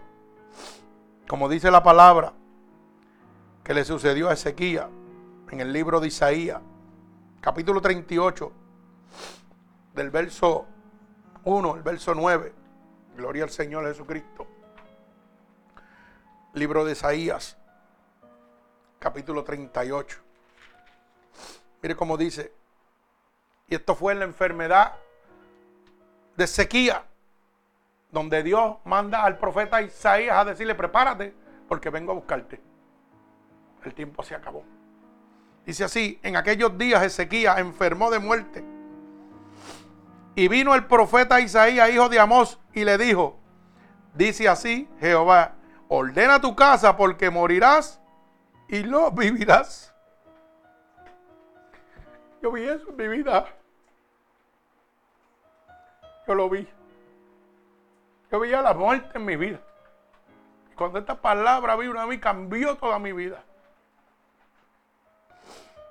como dice la palabra, que le sucedió a Ezequiel en el libro de Isaías capítulo 38, del verso 1 el verso 9. Gloria al Señor Jesucristo. Libro de Isaías, capítulo 38. Mire cómo dice. Y esto fue en la enfermedad de sequía, donde Dios manda al profeta Isaías a decirle, prepárate, porque vengo a buscarte. El tiempo se acabó. Dice así, en aquellos días Ezequías enfermó de muerte. Y vino el profeta Isaías, hijo de Amós, y le dijo, dice así Jehová, ordena tu casa porque morirás y no vivirás. Yo vi eso en mi vida. Yo lo vi. Yo veía la muerte en mi vida. Cuando esta palabra vino a mí, cambió toda mi vida.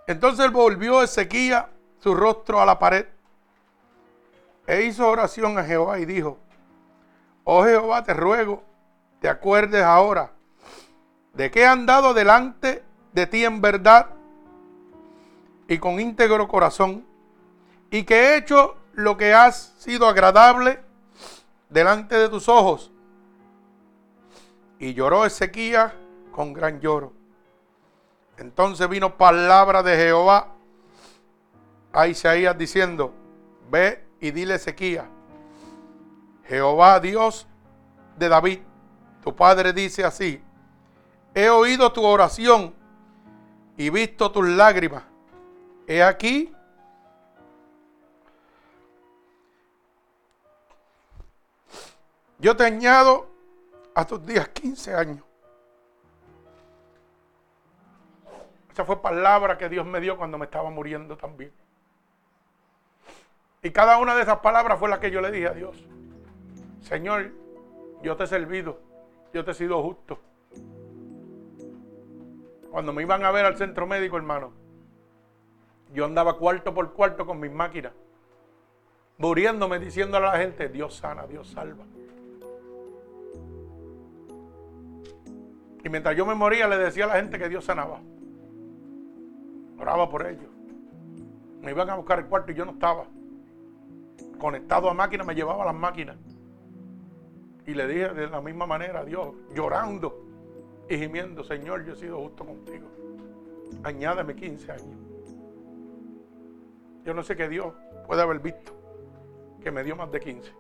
Entonces volvió Ezequiel su rostro a la pared e hizo oración a Jehová y dijo, oh Jehová, te ruego, te acuerdes ahora de que he andado delante de ti en verdad y con íntegro corazón, y que he hecho lo que has sido agradable delante de tus ojos. Y lloró Ezequías con gran lloro. Entonces vino palabra de Jehová a Isaías diciendo, ve y dile Ezequías, Jehová Dios de David, tu padre dice así, he oído tu oración y visto tus lágrimas. He aquí, yo te añado a tus días 15 años. Esa fue palabra que Dios me dio cuando me estaba muriendo también. Y cada una de esas palabras fue la que yo le dije a Dios. Señor, yo te he servido, yo te he sido justo. Cuando me iban a ver al centro médico, hermano, yo andaba cuarto por cuarto con mis máquinas, muriéndome, diciéndole a la gente, Dios sana, Dios salva. Y mientras yo me moría, le decía a la gente que Dios sanaba. Oraba por ellos. Me iban a buscar el cuarto y yo no estaba. Conectado a máquina, me llevaba las máquinas. Y le dije de la misma manera a Dios, llorando y gimiendo, Señor, yo he sido justo contigo. Añádeme 15 años. Yo no sé qué Dios puede haber visto que me dio más de 15.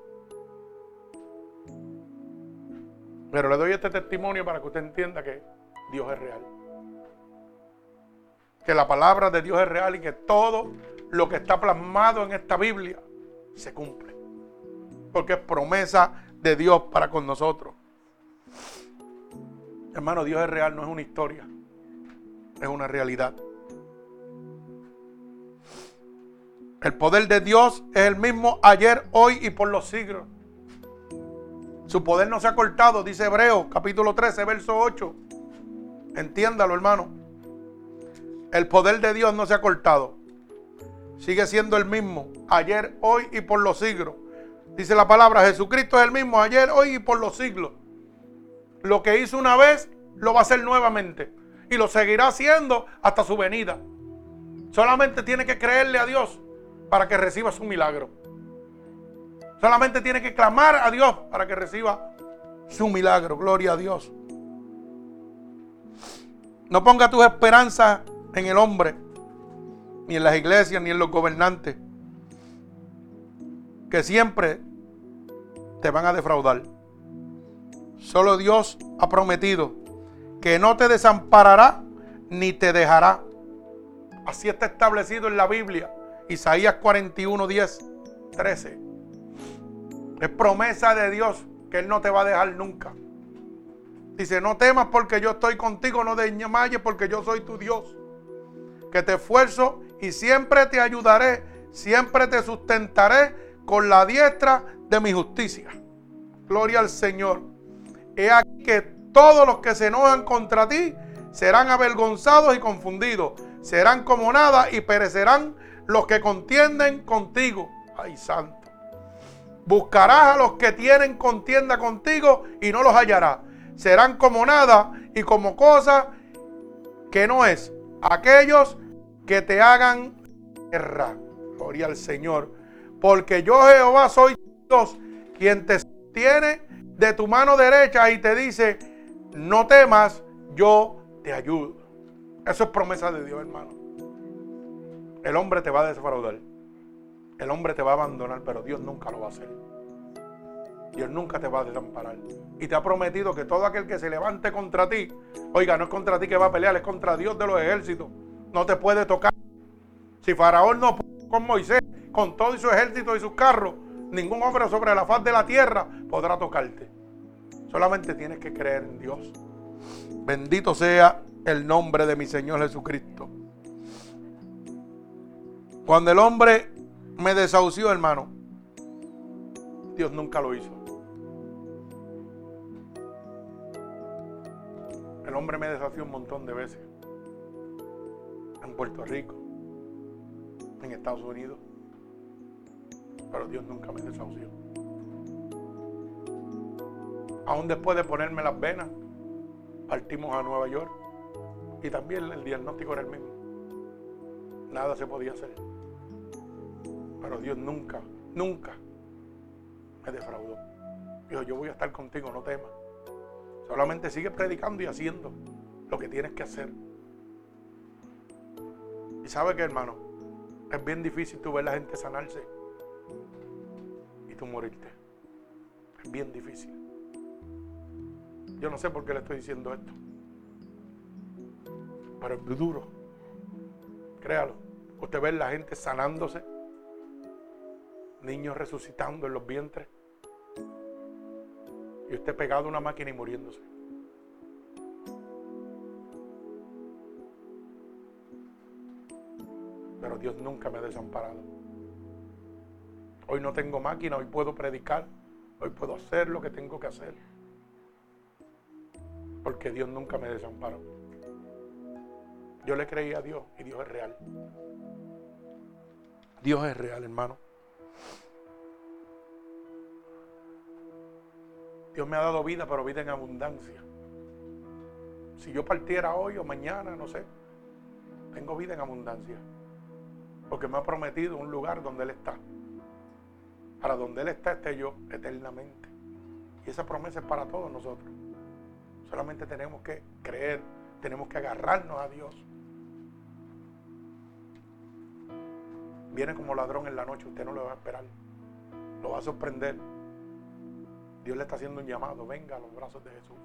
Pero le doy este testimonio para que usted entienda que Dios es real. Que la palabra de Dios es real y que todo lo que está plasmado en esta Biblia se cumple. Porque es promesa de Dios para con nosotros. Hermano, Dios es real, no es una historia. Es una realidad. El poder de Dios es el mismo ayer, hoy y por los siglos. Su poder no se ha cortado, dice Hebreo, capítulo 13, verso 8. Entiéndalo, hermano. El poder de Dios no se ha cortado. Sigue siendo el mismo, ayer, hoy y por los siglos. Dice la palabra, Jesucristo es el mismo ayer, hoy y por los siglos. Lo que hizo una vez, lo va a hacer nuevamente. Y lo seguirá haciendo hasta su venida. Solamente tiene que creerle a Dios para que reciba su milagro. Solamente tiene que clamar a Dios para que reciba su milagro. Gloria a Dios. No ponga tus esperanzas en el hombre, ni en las iglesias, ni en los gobernantes, que siempre te van a defraudar. Solo Dios ha prometido que no te desamparará ni te dejará. Así está establecido en la Biblia. Isaías 41, 10, 13. Es promesa de Dios que Él no te va a dejar nunca. Dice, no temas porque yo estoy contigo, no desmayes porque yo soy tu Dios. Que te esfuerzo y siempre te ayudaré, siempre te sustentaré con la diestra de mi justicia. Gloria al Señor. He aquí que todos los que se enojan contra ti serán avergonzados y confundidos. Serán como nada y perecerán los que contienden contigo. Ay, santo. Buscarás a los que tienen contienda contigo y no los hallarás. Serán como nada y como cosa que no es. Aquellos que te hagan guerra. Gloria al Señor. Porque yo Jehová soy Dios, quien te tiene de tu mano derecha y te dice, no temas, yo te ayudo. Eso es promesa de Dios, hermano. El hombre te va a defraudar. El hombre te va a abandonar, pero Dios nunca lo va a hacer. Dios nunca te va a desamparar. Y te ha prometido que todo aquel que se levante contra ti, oiga, no es contra ti que va a pelear, es contra Dios de los ejércitos. No te puede tocar. Si Faraón no pudo con Moisés, con todo su ejército y sus carros, ningún hombre sobre la faz de la tierra podrá tocarte. Solamente tienes que creer en Dios. Bendito sea el nombre de mi Señor Jesucristo. Cuando el hombre me desahució, hermano, Dios nunca lo hizo. El hombre me desafió un montón de veces. en Puerto Rico, en Estados Unidos. Pero Dios nunca me desahució. Aún después de ponerme las venas, partimos a Nueva York y también el diagnóstico era el mismo. Nada se podía hacer. Pero Dios nunca, nunca me defraudó. Dijo, yo voy a estar contigo, no temas. Solamente sigue predicando y haciendo lo que tienes que hacer. Y sabe que hermano, es bien difícil tú ver la gente sanarse y tú morirte. Es bien difícil. Yo no sé por qué le estoy diciendo esto. Pero es duro. Créalo. Usted ve la gente sanándose. Niños resucitando en los vientres. Y usted pegado a una máquina y muriéndose. Pero Dios nunca me ha desamparado. Hoy no tengo máquina, hoy puedo predicar, hoy puedo hacer lo que tengo que hacer. Porque Dios nunca me desamparó. Yo le creí a Dios y Dios es real. Dios es real, hermano. Dios me ha dado vida, pero vida en abundancia. Si yo partiera hoy o mañana, no sé, tengo vida en abundancia. Porque me ha prometido un lugar donde Él está. Para donde Él está esté yo eternamente. Y esa promesa es para todos nosotros. Solamente tenemos que creer, tenemos que agarrarnos a Dios. Viene como ladrón en la noche, usted no lo va a esperar. Lo va a sorprender. Dios le está haciendo un llamado, venga a los brazos de Jesús.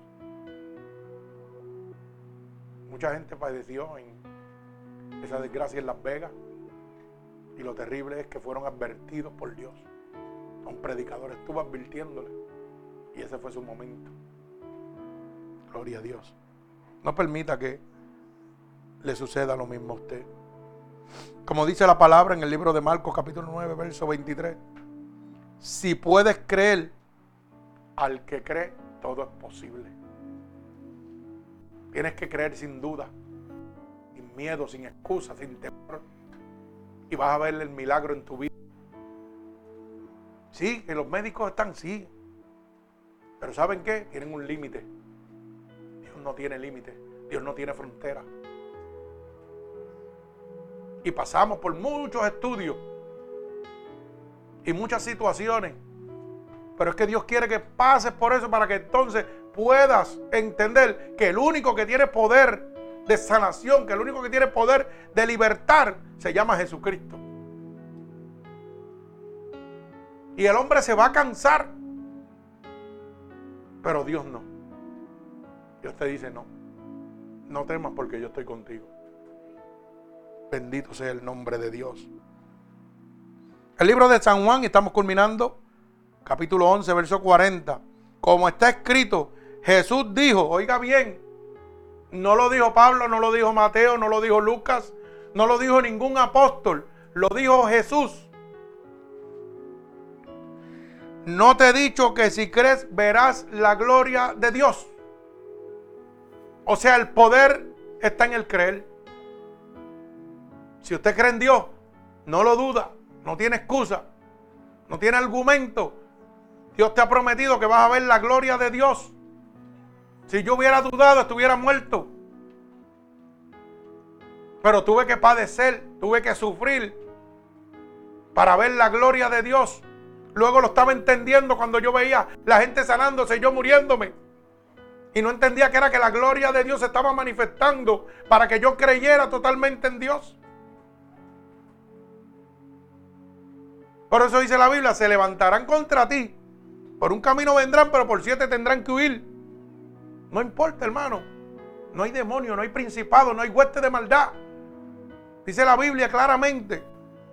Mucha gente padeció en esa desgracia en Las Vegas. Y lo terrible es que fueron advertidos por Dios. Un predicador estuvo advirtiéndole. Y ese fue su momento. Gloria a Dios. No permita que le suceda lo mismo a usted. Como dice la palabra en el libro de Marcos capítulo 9, verso 23. Si puedes creer, al que cree, todo es posible. Tienes que creer sin duda, sin miedo, sin excusa, sin temor. Y vas a ver el milagro en tu vida. Sí, que los médicos están, sí. Pero ¿saben qué? Tienen un límite. Dios no tiene límite. Dios no tiene frontera. Y pasamos por muchos estudios y muchas situaciones pero es que Dios quiere que pases por eso para que entonces puedas entender que el único que tiene poder de sanación, que el único que tiene poder de libertar, se llama Jesucristo. Y el hombre se va a cansar, pero Dios no. Dios te dice, no, no temas porque yo estoy contigo. Bendito sea el nombre de Dios. El libro de San Juan, estamos culminando capítulo 11, verso 40. Como está escrito, Jesús dijo, oiga bien, no lo dijo Pablo, no lo dijo Mateo, no lo dijo Lucas, no lo dijo ningún apóstol, lo dijo Jesús. No te he dicho que si crees verás la gloria de Dios. O sea, el poder está en el creer. Si usted cree en Dios, no lo duda, no tiene excusa, no tiene argumento, Dios te ha prometido que vas a ver la gloria de Dios. Si yo hubiera dudado, estuviera muerto. Pero tuve que padecer, tuve que sufrir para ver la gloria de Dios. Luego lo estaba entendiendo cuando yo veía la gente sanándose yo muriéndome. Y no entendía que era que la gloria de Dios se estaba manifestando para que yo creyera totalmente en Dios. Por eso dice la Biblia, se levantarán contra ti por un camino vendrán, pero por siete tendrán que huir. No importa, hermano. No hay demonio, no hay principado, no hay hueste de maldad. Dice la Biblia claramente.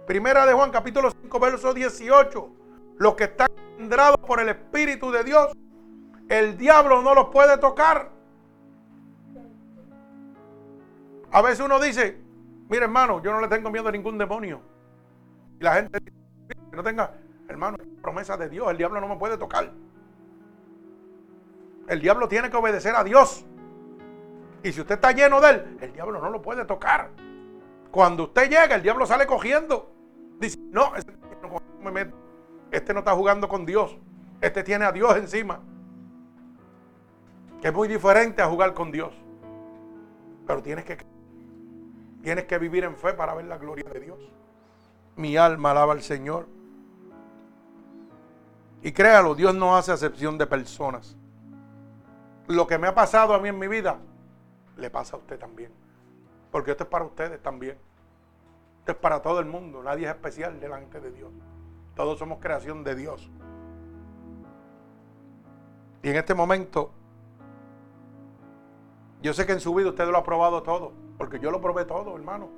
Primera de Juan, capítulo 5, verso 18. Los que están engendrados por el Espíritu de Dios, el diablo no los puede tocar. A veces uno dice, mire hermano, yo no le tengo miedo a ningún demonio. Y la gente dice, no tenga, Hermano, promesa de Dios. El diablo no me puede tocar. El diablo tiene que obedecer a Dios. Y si usted está lleno de él, el diablo no lo puede tocar. Cuando usted llega, el diablo sale cogiendo. Dice, no, este no, me este no está jugando con Dios. Este tiene a Dios encima. Que es muy diferente a jugar con Dios. Pero tienes que, tienes que vivir en fe para ver la gloria de Dios. Mi alma alaba al Señor. Y créalo, Dios no hace acepción de personas. Lo que me ha pasado a mí en mi vida, le pasa a usted también. Porque esto es para ustedes también. Esto es para todo el mundo. Nadie es especial delante de Dios. Todos somos creación de Dios. Y en este momento, yo sé que en su vida usted lo ha probado todo. Porque yo lo probé todo, hermano.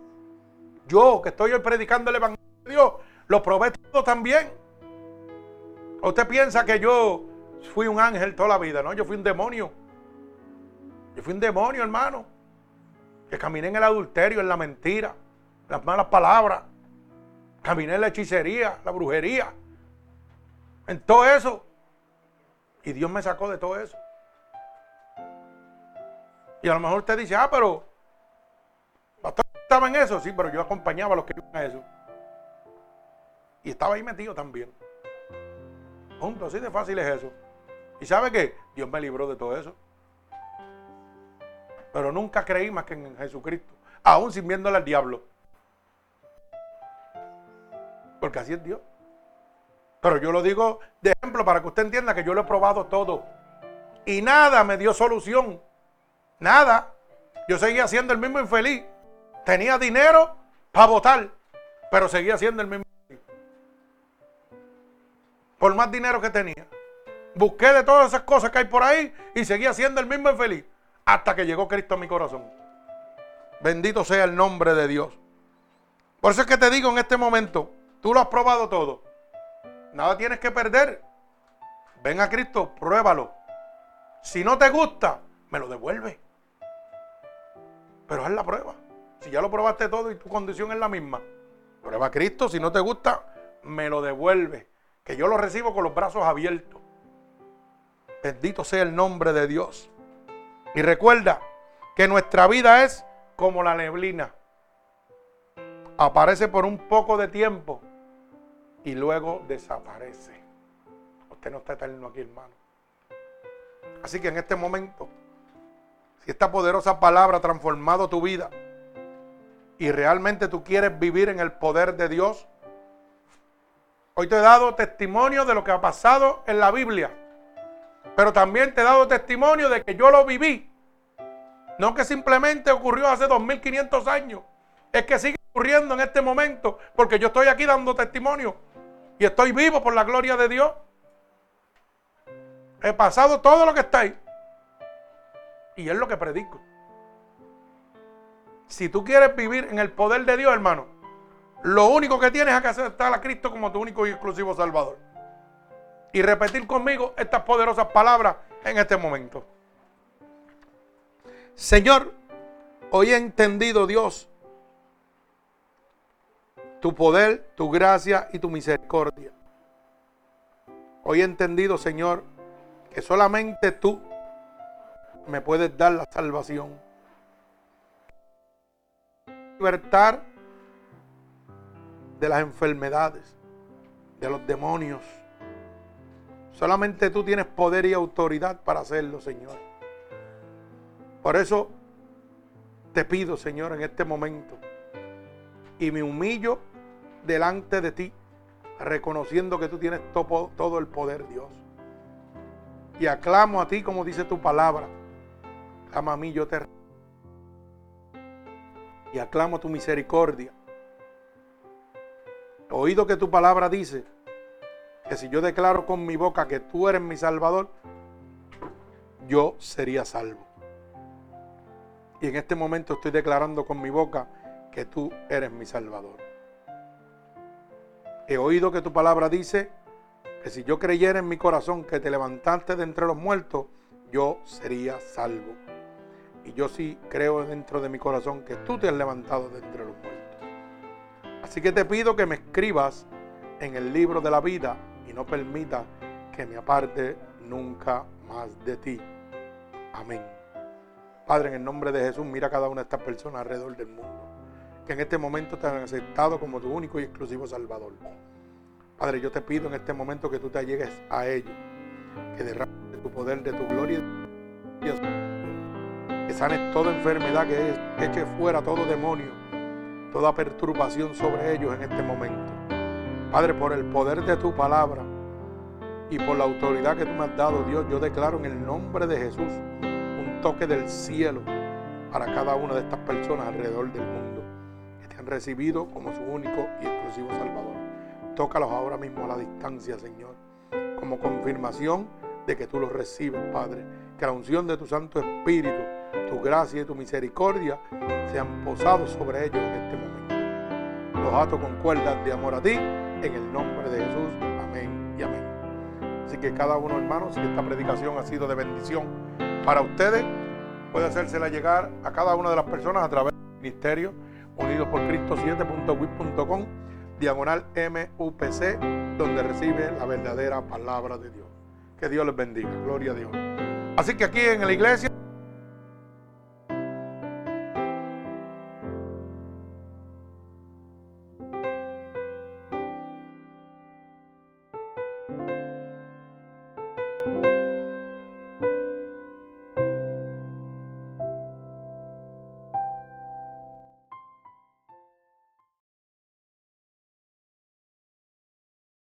Yo que estoy hoy predicando el Evangelio de Dios, lo probé todo también. Usted piensa que yo fui un ángel toda la vida, ¿no? Yo fui un demonio. Yo fui un demonio, hermano. Que caminé en el adulterio, en la mentira, las malas palabras. Caminé en la hechicería, la brujería. En todo eso. Y Dios me sacó de todo eso. Y a lo mejor usted dice, ah, pero estaba en eso, sí, pero yo acompañaba a los que iban a eso. Y estaba ahí metido también. Punto, así de fácil es eso. ¿Y sabe qué? Dios me libró de todo eso. Pero nunca creí más que en Jesucristo, aún sin viéndole al diablo. Porque así es Dios. Pero yo lo digo de ejemplo para que usted entienda que yo lo he probado todo. Y nada me dio solución. Nada. Yo seguía siendo el mismo infeliz. Tenía dinero para votar, pero seguía siendo el mismo por más dinero que tenía. Busqué de todas esas cosas que hay por ahí y seguía siendo el mismo infeliz hasta que llegó Cristo a mi corazón. Bendito sea el nombre de Dios. Por eso es que te digo en este momento, tú lo has probado todo. Nada tienes que perder. Ven a Cristo, pruébalo. Si no te gusta, me lo devuelve. Pero haz la prueba. Si ya lo probaste todo y tu condición es la misma, prueba a Cristo. Si no te gusta, me lo devuelve que yo lo recibo con los brazos abiertos. Bendito sea el nombre de Dios. Y recuerda que nuestra vida es como la neblina. Aparece por un poco de tiempo y luego desaparece. Usted no está eterno aquí, hermano. Así que en este momento, si esta poderosa palabra ha transformado tu vida y realmente tú quieres vivir en el poder de Dios, Hoy te he dado testimonio de lo que ha pasado en la Biblia. Pero también te he dado testimonio de que yo lo viví. No que simplemente ocurrió hace 2500 años. Es que sigue ocurriendo en este momento. Porque yo estoy aquí dando testimonio. Y estoy vivo por la gloria de Dios. He pasado todo lo que está ahí. Y es lo que predico. Si tú quieres vivir en el poder de Dios, hermano, lo único que tienes es que aceptar a Cristo como tu único y exclusivo Salvador. Y repetir conmigo estas poderosas palabras en este momento. Señor, hoy he entendido, Dios, tu poder, tu gracia y tu misericordia. Hoy he entendido, Señor, que solamente tú me puedes dar la salvación. Libertar de las enfermedades, de los demonios. Solamente tú tienes poder y autoridad para hacerlo, Señor. Por eso te pido, Señor, en este momento, y me humillo delante de ti, reconociendo que tú tienes todo, el poder, Dios. Y aclamo a ti como dice tu palabra. Clama a mí, yo te... Y aclamo tu misericordia oído que tu palabra dice que si yo declaro con mi boca que tú eres mi salvador, yo sería salvo. Y en este momento estoy declarando con mi boca que tú eres mi salvador. He oído que tu palabra dice que si yo creyera en mi corazón que te levantaste de entre los muertos, yo sería salvo. Y yo sí creo dentro de mi corazón que tú te has levantado de entre los muertos. Así que te pido que me escribas en el libro de la vida y no permita que me aparte nunca más de ti. Amén. Padre, en el nombre de Jesús, mira a cada una de estas personas alrededor del mundo que en este momento te han aceptado como tu único y exclusivo Salvador. Padre, yo te pido en este momento que tú te allegues a ellos, que derrames de tu poder, de tu gloria, que sanes toda enfermedad, que eche fuera todo demonio, toda perturbación sobre ellos en este momento. Padre, por el poder de tu palabra y por la autoridad que tú me has dado, Dios, yo declaro en el nombre de Jesús un toque del cielo para cada una de estas personas alrededor del mundo que te han recibido como su único y exclusivo Salvador. Tócalos ahora mismo a la distancia, Señor, como confirmación de que tú los recibes, Padre. Que la unción de tu Santo Espíritu, tu gracia y tu misericordia sean posados sobre ellos en este momento. Los ato con cuerdas de amor a ti, en el nombre de Jesús. Amén y amén. Así que cada uno, hermanos, si esta predicación ha sido de bendición para ustedes, puede hacérsela llegar a cada una de las personas a través del ministerio unidos por Cristo 7.wit.com diagonal MUPC, donde recibe la verdadera palabra de Dios. Que Dios les bendiga. Gloria a Dios. Así que aquí en la iglesia